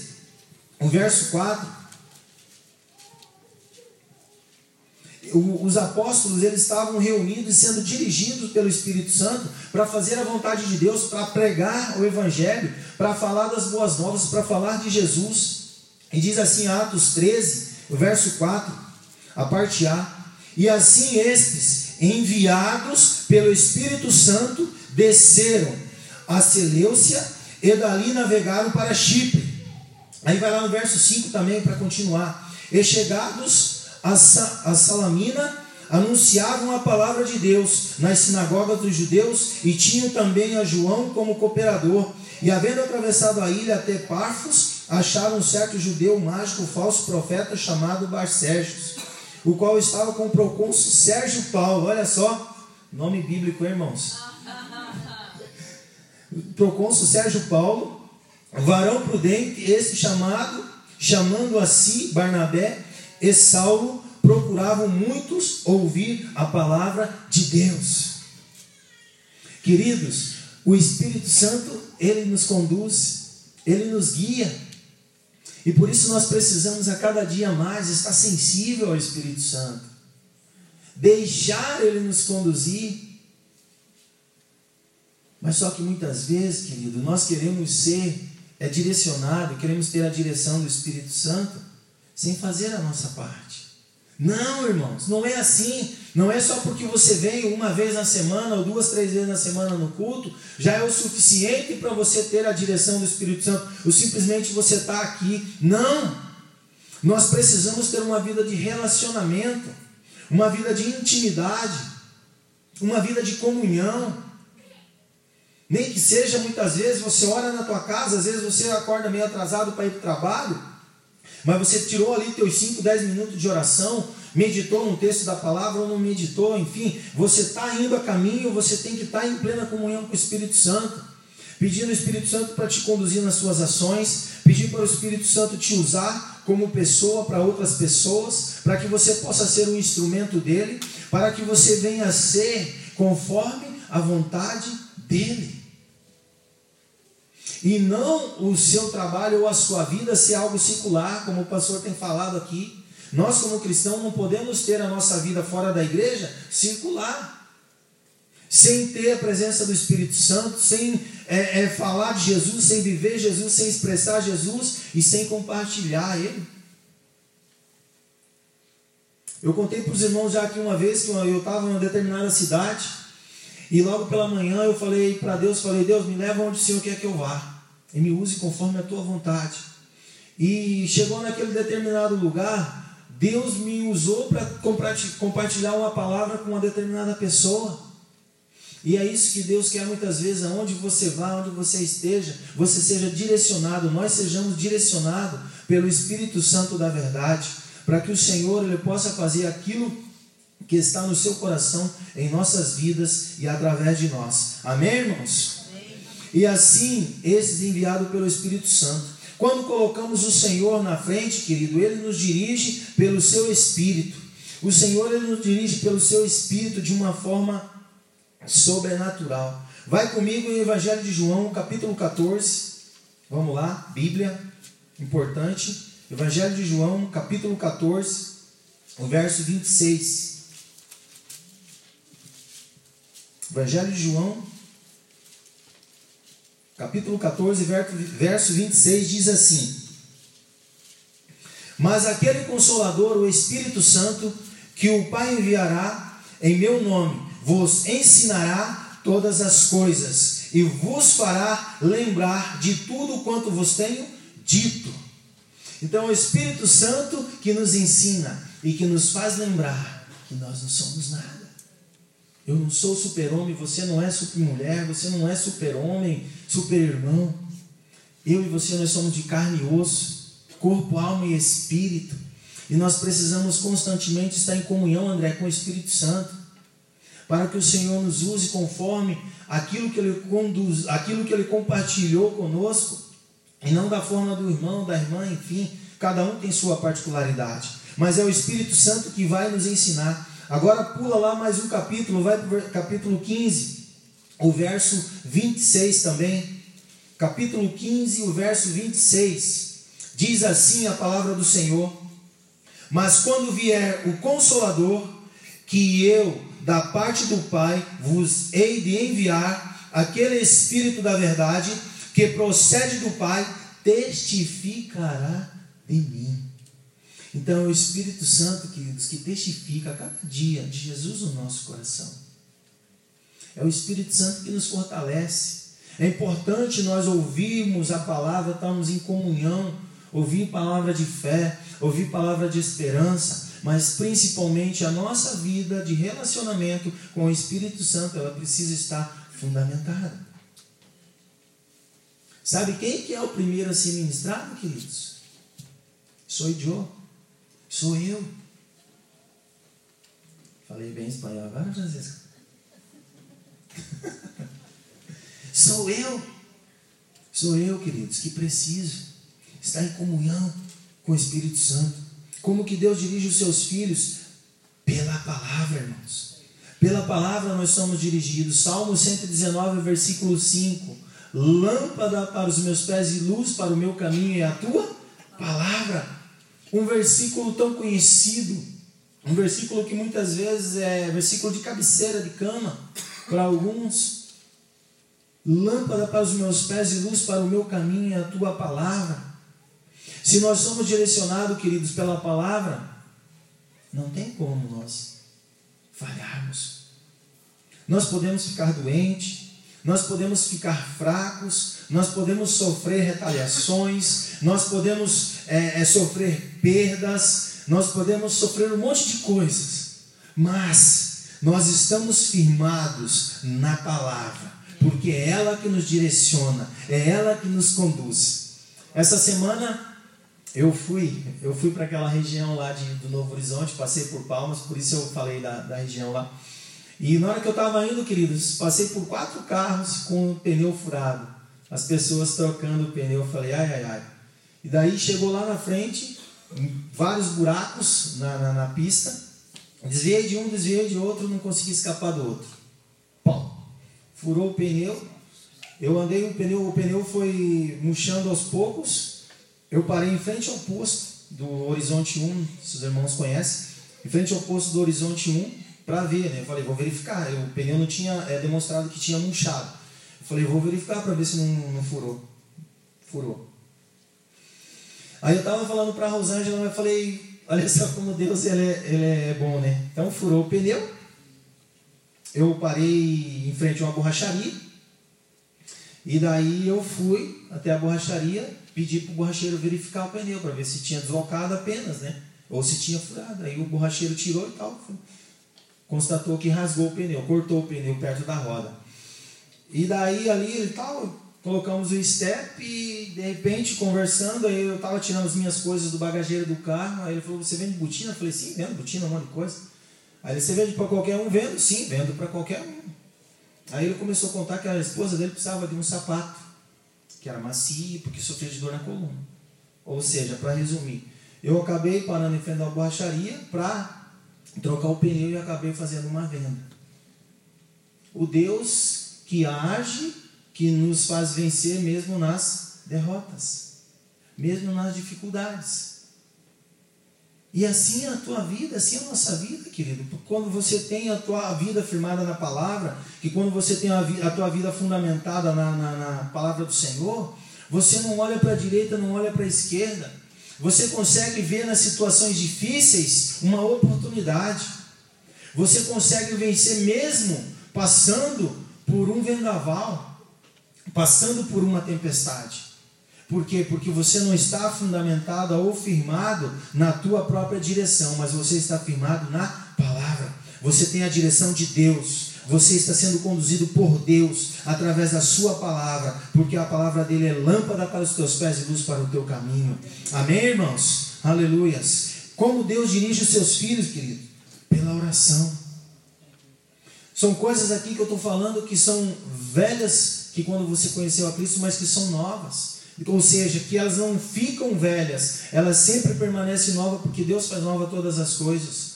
o verso 4. os apóstolos eles estavam reunidos e sendo dirigidos pelo Espírito Santo para fazer a vontade de Deus, para pregar o Evangelho, para falar das boas novas, para falar de Jesus. E diz assim, Atos 13, verso 4, a parte A. E assim estes, enviados pelo Espírito Santo, desceram a Seleucia e dali navegaram para Chipre. Aí vai lá no verso 5 também para continuar. E chegados a, Sa a Salamina, anunciavam a palavra de Deus nas sinagogas dos judeus e tinham também a João como cooperador. E havendo atravessado a ilha até Parfos, acharam um certo judeu mágico, falso profeta chamado Barcégios, o qual estava com o procônsul Sérgio Paulo. Olha só, nome bíblico, irmãos. O procônsul Sérgio Paulo, varão prudente, esse chamado, chamando a si Barnabé e Saulo, procuravam muitos ouvir a palavra de Deus. Queridos, o Espírito Santo, ele nos conduz, ele nos guia. E por isso nós precisamos a cada dia mais estar sensível ao Espírito Santo. Deixar ele nos conduzir. Mas só que muitas vezes, querido, nós queremos ser é direcionado, queremos ter a direção do Espírito Santo sem fazer a nossa parte. Não, irmãos, não é assim. Não é só porque você vem uma vez na semana ou duas, três vezes na semana no culto, já é o suficiente para você ter a direção do Espírito Santo, ou simplesmente você está aqui. Não! Nós precisamos ter uma vida de relacionamento, uma vida de intimidade, uma vida de comunhão. Nem que seja muitas vezes você ora na tua casa, às vezes você acorda meio atrasado para ir para o trabalho, mas você tirou ali teus 5, 10 minutos de oração, meditou no texto da palavra ou não meditou, enfim, você está indo a caminho, você tem que estar tá em plena comunhão com o Espírito Santo, pedindo o Espírito Santo para te conduzir nas suas ações, pedir para o Espírito Santo te usar como pessoa para outras pessoas, para que você possa ser um instrumento dele, para que você venha a ser conforme a vontade dele. E não o seu trabalho ou a sua vida ser algo secular, como o pastor tem falado aqui, nós, como cristãos, não podemos ter a nossa vida fora da igreja circular. Sem ter a presença do Espírito Santo, sem é, é, falar de Jesus, sem viver Jesus, sem expressar Jesus e sem compartilhar Ele. Eu contei para os irmãos já aqui uma vez que eu estava em uma determinada cidade e logo pela manhã eu falei para Deus, falei, Deus, me leva onde o Senhor quer que eu vá e me use conforme a tua vontade. E chegou naquele determinado lugar, Deus me usou para compartilhar uma palavra com uma determinada pessoa. E é isso que Deus quer muitas vezes, aonde você vá, onde você esteja, você seja direcionado, nós sejamos direcionados pelo Espírito Santo da verdade, para que o Senhor ele possa fazer aquilo que está no seu coração em nossas vidas e através de nós. Amém, irmãos? E assim, esses enviados pelo Espírito Santo. Quando colocamos o Senhor na frente, querido, ele nos dirige pelo seu Espírito. O Senhor ele nos dirige pelo seu Espírito de uma forma sobrenatural. Vai comigo em Evangelho de João, capítulo 14. Vamos lá, Bíblia, importante. Evangelho de João, capítulo 14, o verso 26. Evangelho de João, capítulo 14, verso 26 diz assim: Mas aquele consolador, o Espírito Santo, que o Pai enviará em meu nome, vos ensinará todas as coisas e vos fará lembrar de tudo quanto vos tenho dito. Então, o Espírito Santo que nos ensina e que nos faz lembrar que nós não somos nada. Eu não sou super-homem, você não é super-mulher, você não é super-homem, super-irmão. Eu e você, nós somos de carne e osso, corpo, alma e espírito. E nós precisamos constantemente estar em comunhão, André, com o Espírito Santo, para que o Senhor nos use conforme aquilo que Ele conduz, aquilo que Ele compartilhou conosco, e não da forma do irmão, da irmã, enfim, cada um tem sua particularidade. Mas é o Espírito Santo que vai nos ensinar. Agora pula lá mais um capítulo, vai para o capítulo 15, o verso 26 também. Capítulo 15, o verso 26. Diz assim a palavra do Senhor: Mas quando vier o Consolador, que eu, da parte do Pai, vos hei de enviar, aquele Espírito da verdade, que procede do Pai, testificará de mim. Então é o Espírito Santo, queridos, que testifica a cada dia de Jesus no nosso coração. É o Espírito Santo que nos fortalece. É importante nós ouvirmos a palavra, estarmos em comunhão, ouvir palavra de fé, ouvir palavra de esperança, mas principalmente a nossa vida de relacionamento com o Espírito Santo, ela precisa estar fundamentada. Sabe quem que é o primeiro a ser ministrado, queridos? Sou eu. Sou eu. Falei bem espanhol agora, Francisco? Sou eu. Sou eu, queridos, que preciso estar em comunhão com o Espírito Santo. Como que Deus dirige os seus filhos? Pela palavra, irmãos. Pela palavra nós somos dirigidos. Salmo 119, versículo 5. Lâmpada para os meus pés e luz para o meu caminho é a tua palavra. Um versículo tão conhecido, um versículo que muitas vezes é versículo de cabeceira de cama para alguns. Lâmpada para os meus pés e luz para o meu caminho é a tua palavra. Se nós somos direcionados, queridos, pela palavra, não tem como nós falharmos. Nós podemos ficar doentes, nós podemos ficar fracos, nós podemos sofrer retaliações, nós podemos é, é, sofrer perdas, nós podemos sofrer um monte de coisas, mas nós estamos firmados na palavra, porque é ela que nos direciona, é ela que nos conduz. Essa semana eu fui, eu fui para aquela região lá de, do Novo Horizonte, passei por Palmas, por isso eu falei da, da região lá. E na hora que eu estava indo, queridos, passei por quatro carros com o pneu furado. As pessoas trocando o pneu, eu falei, ai, ai, ai. E daí chegou lá na frente, vários buracos na, na, na pista. Desviei de um, desviei de outro, não consegui escapar do outro. Pum, furou o pneu. Eu andei o pneu, o pneu foi murchando aos poucos eu parei em frente ao posto do Horizonte 1, se os irmãos conhecem, em frente ao posto do Horizonte 1, para ver, né? Eu falei, vou verificar. O pneu não tinha é, demonstrado que tinha murchado. Eu falei, vou verificar para ver se não, não furou. Furou. Aí eu estava falando para a Rosângela, eu falei, olha só como Deus ele é, ele é bom, né? Então furou o pneu. Eu parei em frente a uma borracharia. E daí eu fui até a borracharia, pedi para o borracheiro verificar o pneu para ver se tinha deslocado apenas, né? Ou se tinha furado. Aí o borracheiro tirou e tal. constatou que rasgou o pneu, cortou o pneu perto da roda. E daí ali e tal, colocamos o step e de repente conversando, aí eu tava tirando as minhas coisas do bagageiro do carro, aí ele falou, você vende botina? Eu falei, sim, vendo botina, um monte de coisa. Aí ele, você vende para qualquer um? Vendo? Sim, vendo para qualquer um. Aí ele começou a contar que a esposa dele precisava de um sapato, que era macio, porque sofria de dor na coluna. Ou seja, para resumir, eu acabei parando em frente da borracharia para trocar o pneu e acabei fazendo uma venda. O Deus que age, que nos faz vencer mesmo nas derrotas, mesmo nas dificuldades. E assim é a tua vida, assim é a nossa vida, querido. Quando você tem a tua vida firmada na palavra, que quando você tem a, a tua vida fundamentada na, na, na palavra do Senhor, você não olha para a direita, não olha para a esquerda. Você consegue ver nas situações difíceis uma oportunidade. Você consegue vencer mesmo passando por um vendaval, passando por uma tempestade. Por quê? Porque você não está fundamentado ou firmado na tua própria direção, mas você está firmado na palavra. Você tem a direção de Deus. Você está sendo conduzido por Deus através da sua palavra, porque a palavra dele é lâmpada para os teus pés e luz para o teu caminho. Amém, irmãos? Aleluias. Como Deus dirige os seus filhos, querido? Pela oração. São coisas aqui que eu estou falando que são velhas, que quando você conheceu a Cristo, mas que são novas. Ou seja, que elas não ficam velhas, elas sempre permanecem novas, porque Deus faz nova todas as coisas.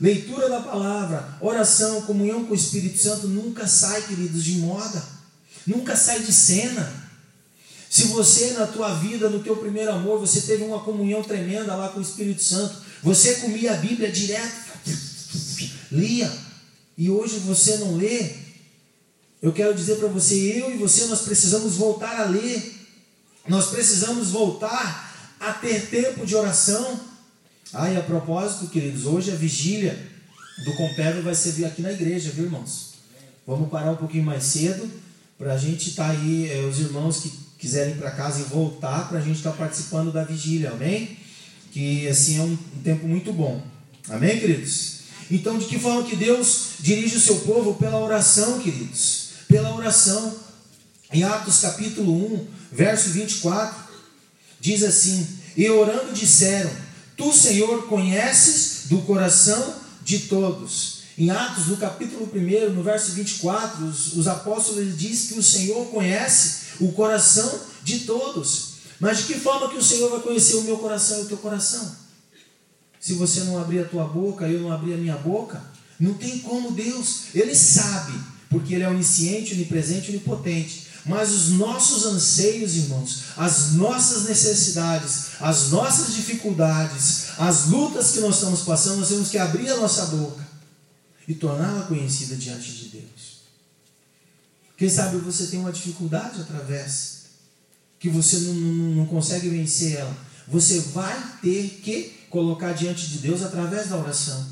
Leitura da palavra, oração, comunhão com o Espírito Santo nunca sai, queridos, de moda, nunca sai de cena. Se você na tua vida, no teu primeiro amor, você teve uma comunhão tremenda lá com o Espírito Santo, você comia a Bíblia direto, lia, e hoje você não lê, eu quero dizer para você, eu e você, nós precisamos voltar a ler, nós precisamos voltar a ter tempo de oração. Ah, e a propósito, queridos, hoje a vigília do Compével vai ser aqui na igreja, viu, irmãos? Vamos parar um pouquinho mais cedo para a gente estar aí, eh, os irmãos que quiserem ir para casa e voltar, para a gente estar participando da vigília, amém? Que assim é um, um tempo muito bom, amém, queridos? Então, de que forma que Deus dirige o seu povo? Pela oração, queridos, pela oração. Em Atos capítulo 1, verso 24, diz assim: E orando disseram: Tu, Senhor, conheces do coração de todos. Em Atos, no capítulo 1, no verso 24, os, os apóstolos dizem que o Senhor conhece o coração de todos. Mas de que forma que o Senhor vai conhecer o meu coração e o teu coração? Se você não abrir a tua boca, eu não abrir a minha boca, não tem como Deus. Ele sabe, porque Ele é onisciente, onipresente, onipotente. Mas os nossos anseios, irmãos, as nossas necessidades, as nossas dificuldades, as lutas que nós estamos passando, nós temos que abrir a nossa boca e torná-la conhecida diante de Deus. Quem sabe você tem uma dificuldade através que você não, não, não consegue vencer ela. Você vai ter que colocar diante de Deus através da oração.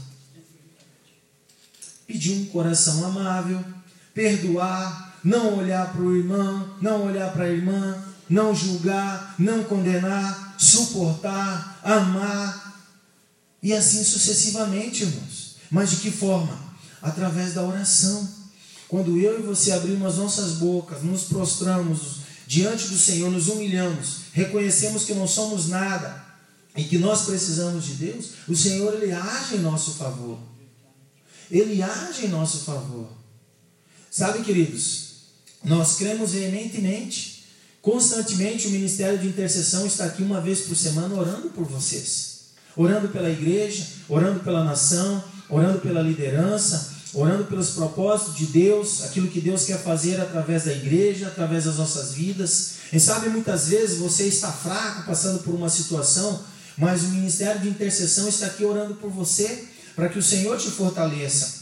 Pedir um coração amável, perdoar, não olhar para o irmão, não olhar para a irmã, não julgar, não condenar, suportar, amar e assim sucessivamente, irmãos. Mas de que forma? Através da oração. Quando eu e você abrimos as nossas bocas, nos prostramos diante do Senhor, nos humilhamos, reconhecemos que não somos nada e que nós precisamos de Deus, o Senhor ele age em nosso favor. Ele age em nosso favor. Sabe, queridos, nós cremos veementemente, constantemente o ministério de intercessão está aqui uma vez por semana orando por vocês, orando pela igreja, orando pela nação, orando pela liderança, orando pelos propósitos de Deus, aquilo que Deus quer fazer através da igreja, através das nossas vidas. E sabe, muitas vezes você está fraco, passando por uma situação, mas o ministério de intercessão está aqui orando por você, para que o Senhor te fortaleça,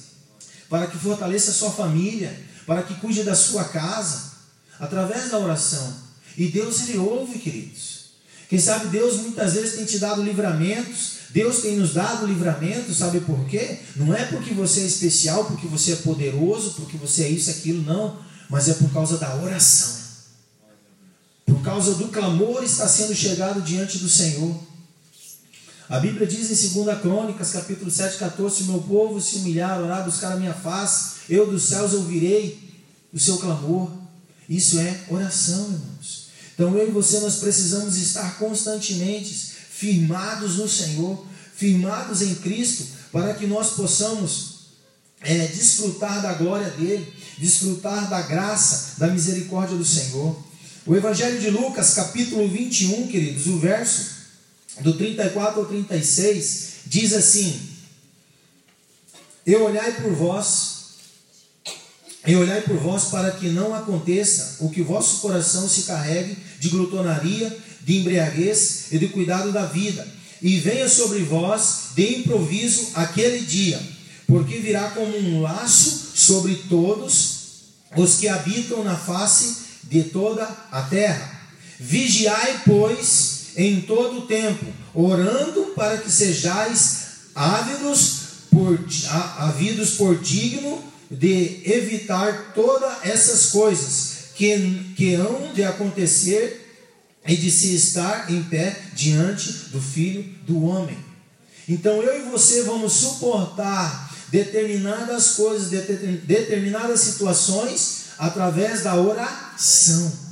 para que fortaleça a sua família, para que cuide da sua casa, através da oração. E Deus, Ele ouve, queridos. Quem sabe Deus muitas vezes tem te dado livramentos, Deus tem nos dado livramento, sabe por quê? Não é porque você é especial, porque você é poderoso, porque você é isso, aquilo, não. Mas é por causa da oração. Por causa do clamor está sendo chegado diante do Senhor. A Bíblia diz em 2 Crônicas, capítulo 7, 14: Se meu povo se humilhar, orar, buscar a minha face, eu dos céus ouvirei o seu clamor. Isso é oração, irmãos. Então eu e você nós precisamos estar constantemente firmados no Senhor, firmados em Cristo, para que nós possamos é, desfrutar da glória dele, desfrutar da graça, da misericórdia do Senhor. O Evangelho de Lucas, capítulo 21, queridos, o verso do 34 ao 36, diz assim: Eu olhai por vós, e olhai por vós para que não aconteça o que vosso coração se carregue de glutonaria, de embriaguez e de cuidado da vida, e venha sobre vós de improviso aquele dia, porque virá como um laço sobre todos os que habitam na face de toda a terra. Vigiai, pois, em todo o tempo, orando para que sejais ávidos por, havidos por digno de evitar todas essas coisas que, que hão de acontecer e de se estar em pé diante do Filho do Homem. Então eu e você vamos suportar determinadas coisas, determinadas situações através da oração.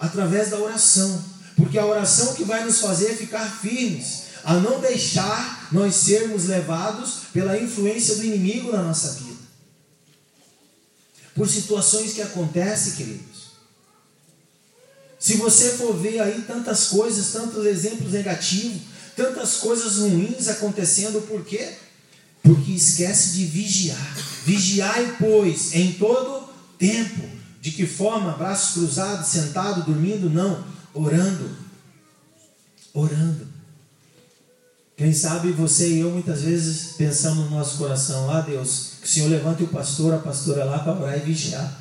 Através da oração. Porque a oração que vai nos fazer ficar firmes, a não deixar nós sermos levados pela influência do inimigo na nossa vida. Por situações que acontecem, queridos. Se você for ver aí tantas coisas, tantos exemplos negativos, tantas coisas ruins acontecendo, por quê? Porque esquece de vigiar. Vigiai, pois, em todo tempo. De que forma? Braços cruzados, sentado, dormindo? Não. Orando. Orando. Quem sabe você e eu muitas vezes pensamos no nosso coração, ah Deus, que o Senhor levante o pastor, a pastora lá para orar e vigiar.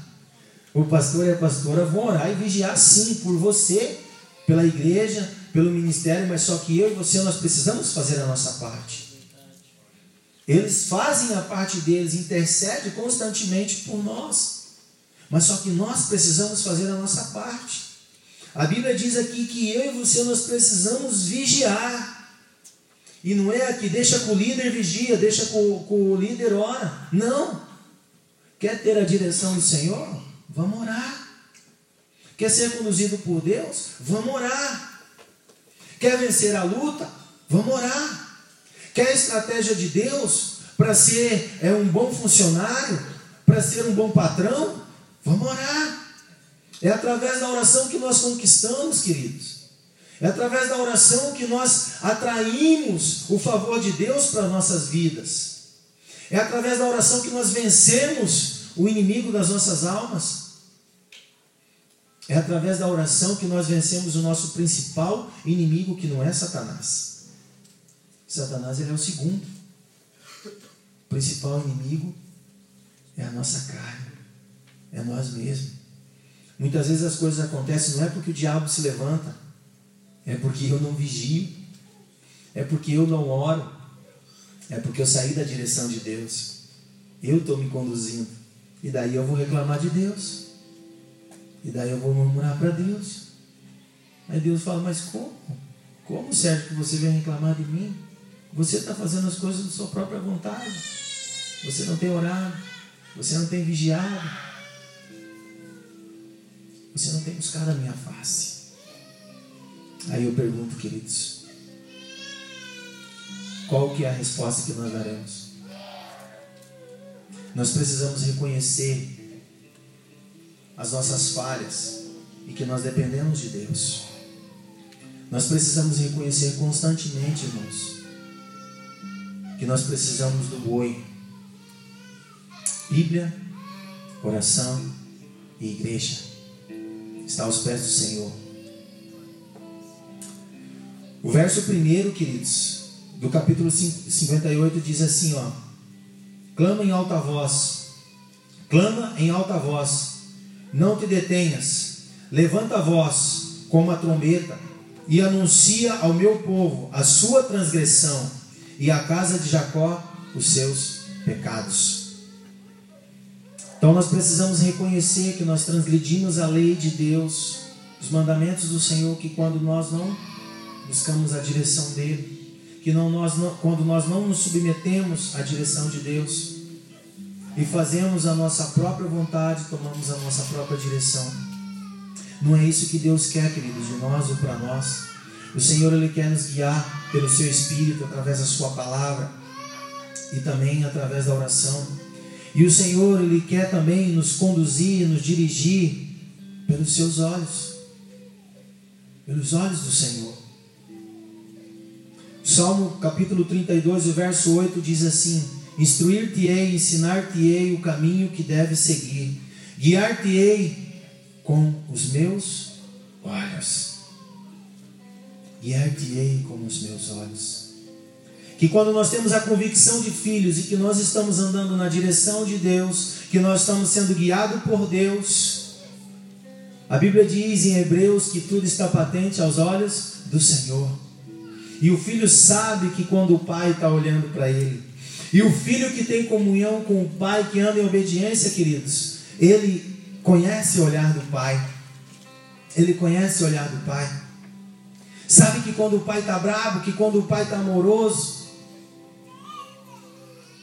O pastor e a pastora vão orar e vigiar sim por você, pela igreja, pelo ministério, mas só que eu e você nós precisamos fazer a nossa parte. Eles fazem a parte deles, intercedem constantemente por nós. Mas só que nós precisamos fazer a nossa parte. A Bíblia diz aqui que eu e você nós precisamos vigiar. E não é aqui, deixa com o líder vigia, deixa com, com o líder ora. Não. Quer ter a direção do Senhor? Vamos orar. Quer ser conduzido por Deus? Vamos orar. Quer vencer a luta? Vamos orar. Quer a estratégia de Deus para ser é, um bom funcionário? Para ser um bom patrão? Vamos orar. É através da oração que nós conquistamos, queridos. É através da oração que nós atraímos o favor de Deus para nossas vidas. É através da oração que nós vencemos o inimigo das nossas almas. É através da oração que nós vencemos o nosso principal inimigo, que não é Satanás. Satanás ele é o segundo. O principal inimigo é a nossa carne, é nós mesmos. Muitas vezes as coisas acontecem não é porque o diabo se levanta, é porque eu não vigio, é porque eu não oro, é porque eu saí da direção de Deus. Eu estou me conduzindo. E daí eu vou reclamar de Deus. E daí eu vou murmurar para Deus. Aí Deus fala, mas como? Como, Sérgio, que você vem reclamar de mim? Você está fazendo as coisas de sua própria vontade. Você não tem orado. Você não tem vigiado. Você não tem buscado a minha face. Aí eu pergunto, queridos, qual que é a resposta que nós daremos? Nós precisamos reconhecer as nossas falhas e que nós dependemos de Deus. Nós precisamos reconhecer constantemente, irmãos, que nós precisamos do boi. Bíblia, oração e igreja. Está aos pés do Senhor. O verso primeiro, queridos, do capítulo 58 diz assim, ó: Clama em alta voz. Clama em alta voz. Não te detenhas. Levanta a voz como a trombeta e anuncia ao meu povo a sua transgressão e à casa de Jacó os seus pecados. Então nós precisamos reconhecer que nós transgredimos a lei de Deus, os mandamentos do Senhor, que quando nós não buscamos a direção dele. Que não, nós, não, quando nós não nos submetemos à direção de Deus e fazemos a nossa própria vontade, tomamos a nossa própria direção. Não é isso que Deus quer, queridos, de nós ou para nós. O Senhor ele quer nos guiar pelo seu Espírito através da sua palavra e também através da oração. E o Senhor ele quer também nos conduzir, nos dirigir pelos seus olhos, pelos olhos do Senhor. Salmo capítulo 32, o verso 8 diz assim: Instruir-te-ei, ensinar-te-ei o caminho que deves seguir, guiar-te-ei com os meus olhos. Guiar-te-ei com os meus olhos. Que quando nós temos a convicção de filhos e que nós estamos andando na direção de Deus, que nós estamos sendo guiados por Deus, a Bíblia diz em Hebreus que tudo está patente aos olhos do Senhor. E o filho sabe que quando o pai está olhando para ele, e o filho que tem comunhão com o pai, que anda em obediência, queridos, ele conhece o olhar do pai. Ele conhece o olhar do pai. Sabe que quando o pai está bravo, que quando o pai está amoroso,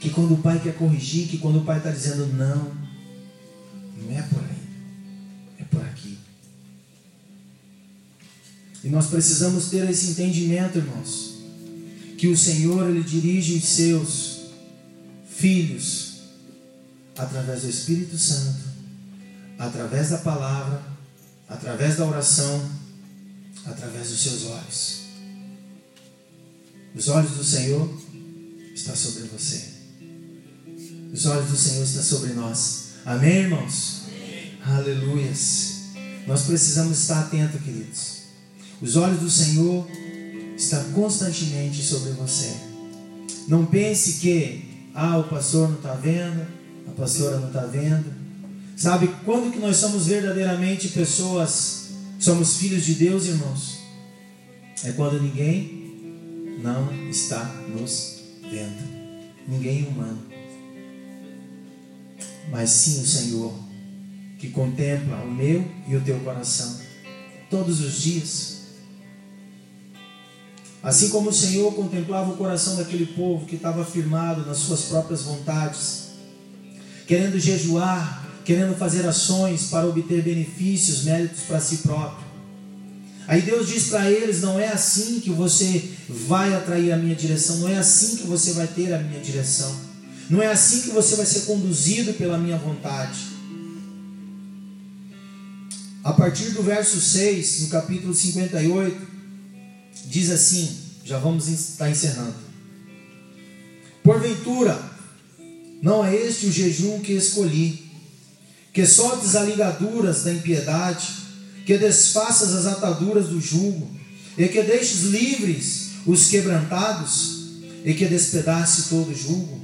que quando o pai quer corrigir, que quando o pai está dizendo não, não é por aí, é por aqui. E nós precisamos ter esse entendimento, irmãos, que o Senhor ele dirige os seus filhos através do Espírito Santo, através da palavra, através da oração, através dos seus olhos. Os olhos do Senhor estão sobre você. Os olhos do Senhor estão sobre nós. Amém, irmãos? Aleluias. Nós precisamos estar atentos, queridos. Os olhos do Senhor estão constantemente sobre você. Não pense que, ah, o pastor não está vendo, a pastora não está vendo. Sabe quando que nós somos verdadeiramente pessoas, somos filhos de Deus, irmãos? É quando ninguém não está nos vendo. Ninguém humano. Mas sim o Senhor, que contempla o meu e o teu coração todos os dias. Assim como o Senhor contemplava o coração daquele povo que estava firmado nas suas próprias vontades, querendo jejuar, querendo fazer ações para obter benefícios, méritos para si próprio. Aí Deus diz para eles: não é assim que você vai atrair a minha direção, não é assim que você vai ter a minha direção, não é assim que você vai ser conduzido pela minha vontade. A partir do verso 6, no capítulo 58, diz assim: já vamos estar encerrando. Porventura, não é este o jejum que escolhi, que soltes as ligaduras da impiedade, que desfaças as ataduras do jugo, e que deixes livres os quebrantados, e que despedace todo o jugo.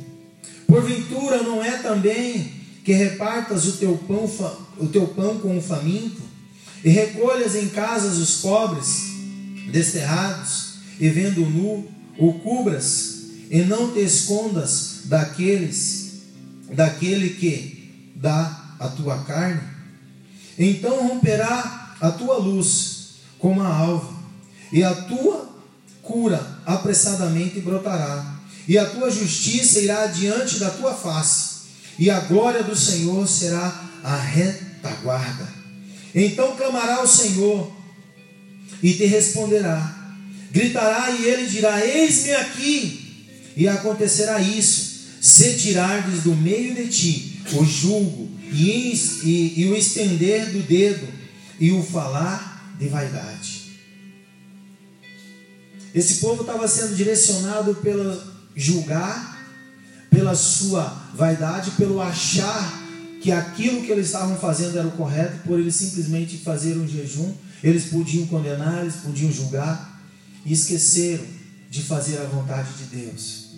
Porventura não é também que repartas o teu pão, o teu pão com o faminto, e recolhas em casas os pobres, desterrados, e vendo nu, o cubras, e não te escondas daqueles, daquele que dá a tua carne. Então romperá a tua luz como a alva, e a tua cura apressadamente brotará, e a tua justiça irá diante da tua face, e a glória do Senhor será a retaguarda. Então clamará o Senhor e te responderá. Gritará e ele dirá: Eis-me aqui. E acontecerá isso: se tirardes do meio de ti o julgo e, e, e o estender do dedo e o falar de vaidade. Esse povo estava sendo direcionado pelo julgar, pela sua vaidade, pelo achar que aquilo que eles estavam fazendo era o correto, por eles simplesmente fazer um jejum, eles podiam condenar, eles podiam julgar, e esqueceram de fazer a vontade de Deus.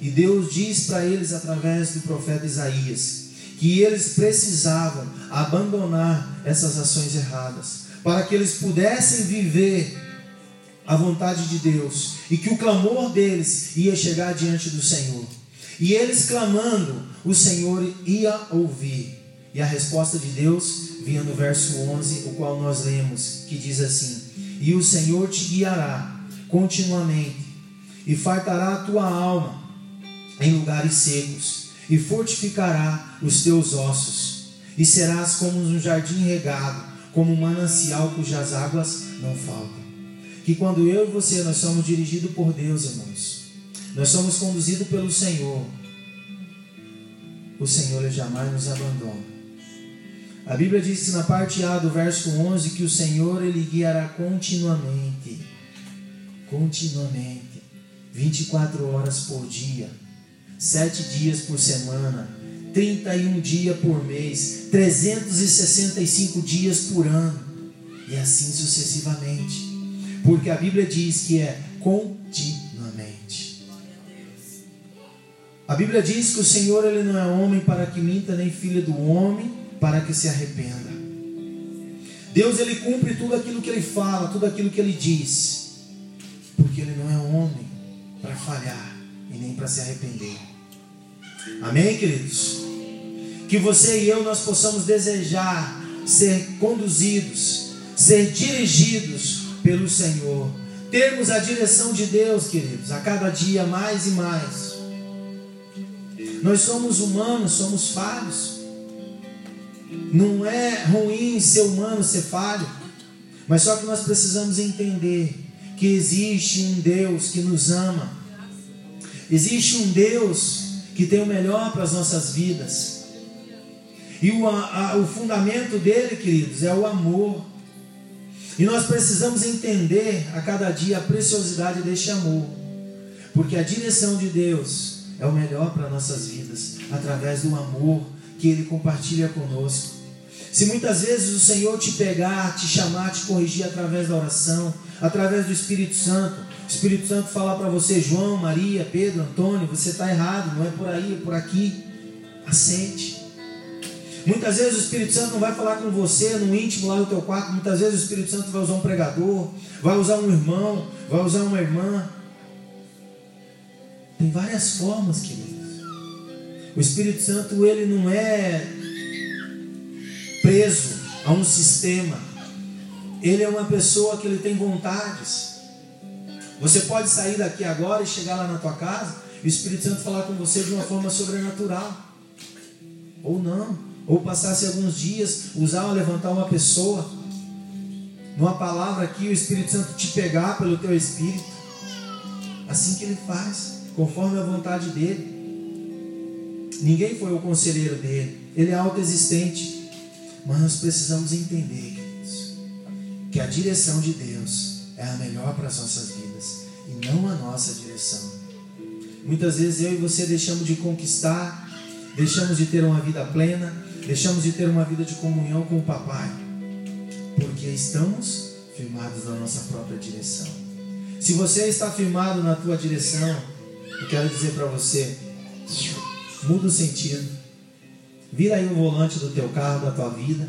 E Deus diz para eles através do profeta Isaías que eles precisavam abandonar essas ações erradas, para que eles pudessem viver a vontade de Deus e que o clamor deles ia chegar diante do Senhor. E eles clamando, o Senhor ia ouvir. E a resposta de Deus vinha no verso 11, o qual nós lemos, que diz assim: E o Senhor te guiará continuamente, e fartará a tua alma em lugares secos, e fortificará os teus ossos, e serás como um jardim regado, como um manancial cujas águas não faltam. Que quando eu e você nós somos dirigidos por Deus, irmãos, nós somos conduzidos pelo Senhor, o Senhor ele jamais nos abandona. A Bíblia diz na parte A do verso 11 que o Senhor ele guiará continuamente, continuamente, 24 horas por dia, 7 dias por semana, 31 dias por mês, 365 dias por ano, e assim sucessivamente. Porque a Bíblia diz que é continuamente. A Bíblia diz que o Senhor ele não é homem para que minta, nem filho do homem para que se arrependa. Deus ele cumpre tudo aquilo que ele fala, tudo aquilo que ele diz, porque ele não é homem para falhar e nem para se arrepender. Amém, queridos? Que você e eu nós possamos desejar ser conduzidos, ser dirigidos pelo Senhor, termos a direção de Deus, queridos, a cada dia mais e mais. Nós somos humanos, somos falhos. Não é ruim ser humano, ser falho, mas só que nós precisamos entender que existe um Deus que nos ama, existe um Deus que tem o melhor para as nossas vidas, e o, a, o fundamento dele, queridos, é o amor. E nós precisamos entender a cada dia a preciosidade deste amor, porque a direção de Deus é o melhor para nossas vidas, através do amor que Ele compartilha conosco. Se muitas vezes o Senhor te pegar, te chamar, te corrigir através da oração, através do Espírito Santo, o Espírito Santo falar para você, João, Maria, Pedro, Antônio, você está errado, não é por aí, é por aqui. Aceite. Muitas vezes o Espírito Santo não vai falar com você no íntimo lá no teu quarto. Muitas vezes o Espírito Santo vai usar um pregador, vai usar um irmão, vai usar uma irmã. Tem várias formas, queridos. O Espírito Santo ele não é preso a um sistema. Ele é uma pessoa que ele tem vontades. Você pode sair daqui agora e chegar lá na tua casa e o Espírito Santo falar com você de uma forma sobrenatural. Ou não. Ou passasse alguns dias, usar ou levantar uma pessoa. Numa palavra aqui, o Espírito Santo te pegar pelo teu espírito. Assim que ele faz, conforme a vontade dele. Ninguém foi o conselheiro dele. Ele é autoexistente. Mas nós precisamos entender, queridos, que a direção de Deus é a melhor para as nossas vidas e não a nossa direção. Muitas vezes eu e você deixamos de conquistar, deixamos de ter uma vida plena, deixamos de ter uma vida de comunhão com o Papai, porque estamos firmados na nossa própria direção. Se você está firmado na tua direção, eu quero dizer para você, muda o sentido. Vira aí o volante do teu carro, da tua vida.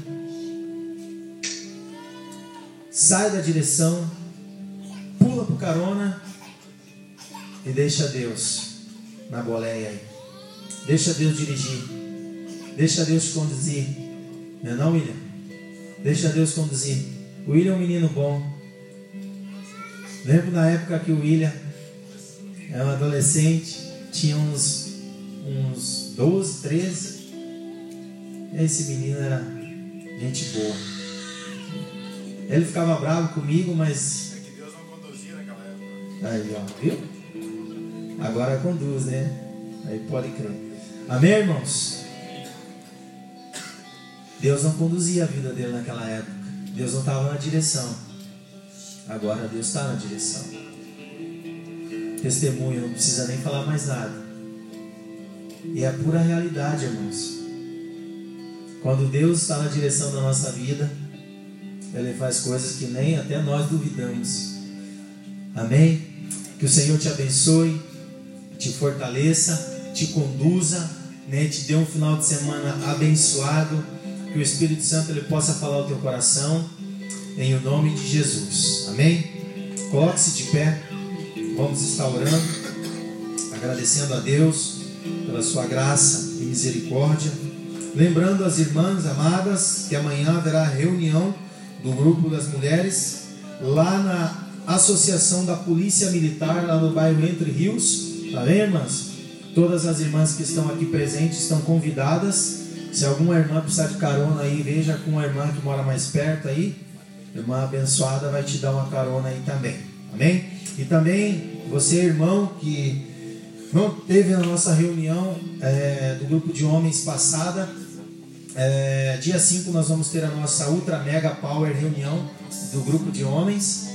Sai da direção, pula pro carona e deixa Deus na boleia aí. Deixa Deus dirigir. Deixa Deus conduzir. Não é não, William? Deixa Deus conduzir. O William é um menino bom. Lembro na época que o William era um adolescente, tinha uns, uns 12, 13. Esse menino era gente boa. Ele ficava bravo comigo, mas. É que Deus não conduzia naquela época. Aí, ó, viu? Agora conduz, né? Aí pode crer. Amém, irmãos? Deus não conduzia a vida dele naquela época. Deus não estava na direção. Agora Deus está na direção. Testemunho, não precisa nem falar mais nada. E é a pura realidade, irmãos. Quando Deus está na direção da nossa vida, Ele faz coisas que nem até nós duvidamos. Amém? Que o Senhor te abençoe, te fortaleça, te conduza, né? te dê um final de semana abençoado. Que o Espírito Santo ele possa falar ao teu coração, em o nome de Jesus. Amém? Coloque-se de pé, vamos estar orando, agradecendo a Deus pela sua graça e misericórdia. Lembrando as irmãs amadas que amanhã haverá reunião do grupo das mulheres lá na Associação da Polícia Militar lá no bairro Entre Rios. Tá vendo, irmãs? Todas as irmãs que estão aqui presentes estão convidadas. Se alguma irmã precisar de carona aí, veja com uma irmã que mora mais perto aí. Irmã abençoada vai te dar uma carona aí também. Amém? E também você, irmão, que não teve a nossa reunião é, do grupo de homens passada. É, dia 5 nós vamos ter a nossa Ultra Mega Power reunião do grupo de homens.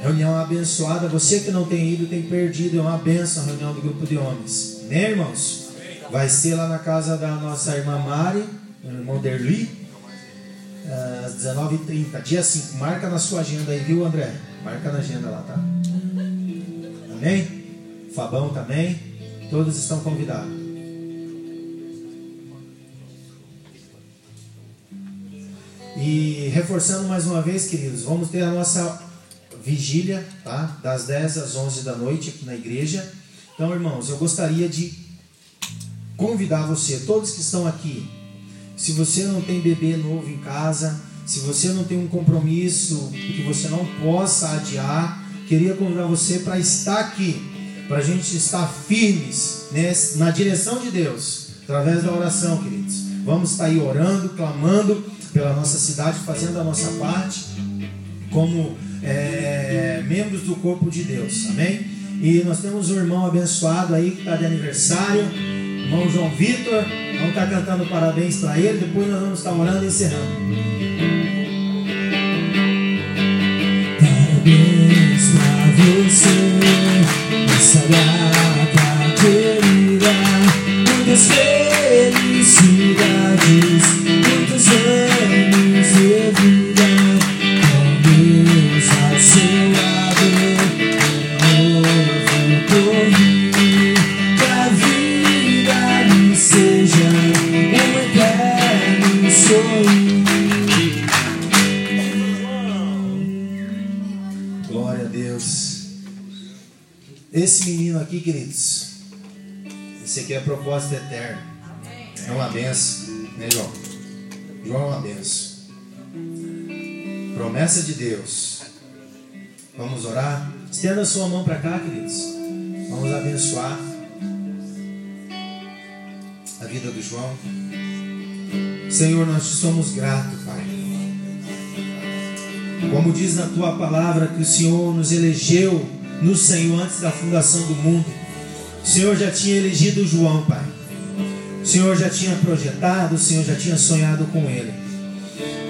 Reunião abençoada. Você que não tem ido tem perdido. É uma benção a reunião do grupo de homens. Né, irmãos? Vai ser lá na casa da nossa irmã Mari, do irmão Derli, às 19h30, dia 5. Marca na sua agenda aí, viu, André? Marca na agenda lá, tá? Amém? Fabão também. Todos estão convidados. E reforçando mais uma vez, queridos, vamos ter a nossa vigília, tá? Das 10 às 11 da noite aqui na igreja. Então, irmãos, eu gostaria de convidar você, todos que estão aqui, se você não tem bebê novo em casa, se você não tem um compromisso que você não possa adiar, queria convidar você para estar aqui, para a gente estar firmes nesse, na direção de Deus, através da oração, queridos. Vamos estar aí orando, clamando pela nossa cidade, fazendo a nossa parte, como é, membros do corpo de Deus, amém? E nós temos um irmão abençoado aí que está de aniversário, irmão João Vitor. Vamos estar cantando parabéns para ele, depois nós vamos estar orando e encerrando. Parabéns pra você data aqui é propósito eterno. É uma benção, né, João? João é uma benção. Promessa de Deus. Vamos orar. Estenda a sua mão para cá, queridos. Vamos abençoar a vida do João. Senhor, nós te somos gratos, Pai. Como diz na tua palavra que o Senhor nos elegeu no Senhor antes da fundação do mundo. O Senhor já tinha elegido João, Pai. O Senhor já tinha projetado, o Senhor já tinha sonhado com ele.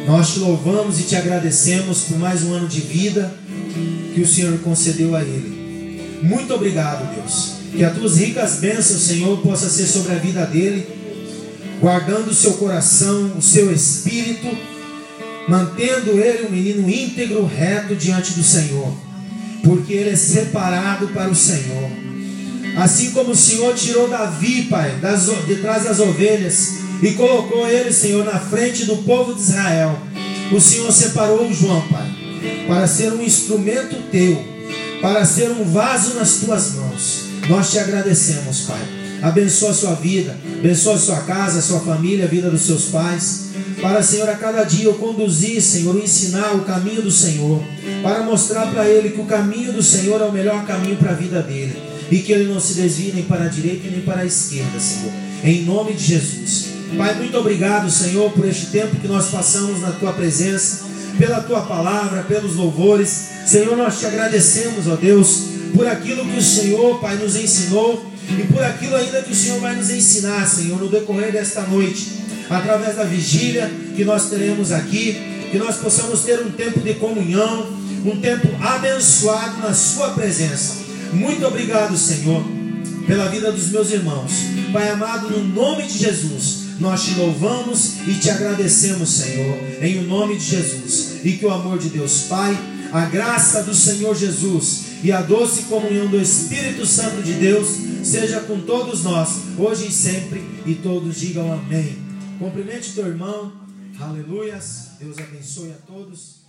Nós te louvamos e te agradecemos por mais um ano de vida que o Senhor concedeu a ele. Muito obrigado, Deus. Que as tuas ricas bênçãos, Senhor, possa ser sobre a vida dele, guardando o seu coração, o seu espírito mantendo ele um menino íntegro, reto diante do Senhor, porque ele é separado para o Senhor. Assim como o Senhor tirou Davi, Pai, das, de trás das ovelhas e colocou ele, Senhor, na frente do povo de Israel, o Senhor separou o João, Pai, para ser um instrumento teu, para ser um vaso nas tuas mãos. Nós te agradecemos, Pai. Abençoa a sua vida, abençoa a sua casa, a sua família, a vida dos seus pais. Para, Senhor, a cada dia eu conduzir, Senhor, ensinar o caminho do Senhor. Para mostrar para ele que o caminho do Senhor é o melhor caminho para a vida dele. E que ele não se desvie nem para a direita nem para a esquerda, Senhor. Em nome de Jesus. Pai, muito obrigado, Senhor, por este tempo que nós passamos na tua presença, pela tua palavra, pelos louvores. Senhor, nós te agradecemos, ó Deus, por aquilo que o Senhor, Pai, nos ensinou e por aquilo ainda que o Senhor vai nos ensinar, Senhor, no decorrer desta noite, através da vigília que nós teremos aqui, que nós possamos ter um tempo de comunhão, um tempo abençoado na Sua presença. Muito obrigado, Senhor, pela vida dos meus irmãos. Pai amado, no nome de Jesus, nós te louvamos e te agradecemos, Senhor, em o nome de Jesus. E que o amor de Deus Pai, a graça do Senhor Jesus e a doce comunhão do Espírito Santo de Deus seja com todos nós, hoje e sempre, e todos digam amém. Cumprimente teu irmão, aleluias. Deus abençoe a todos.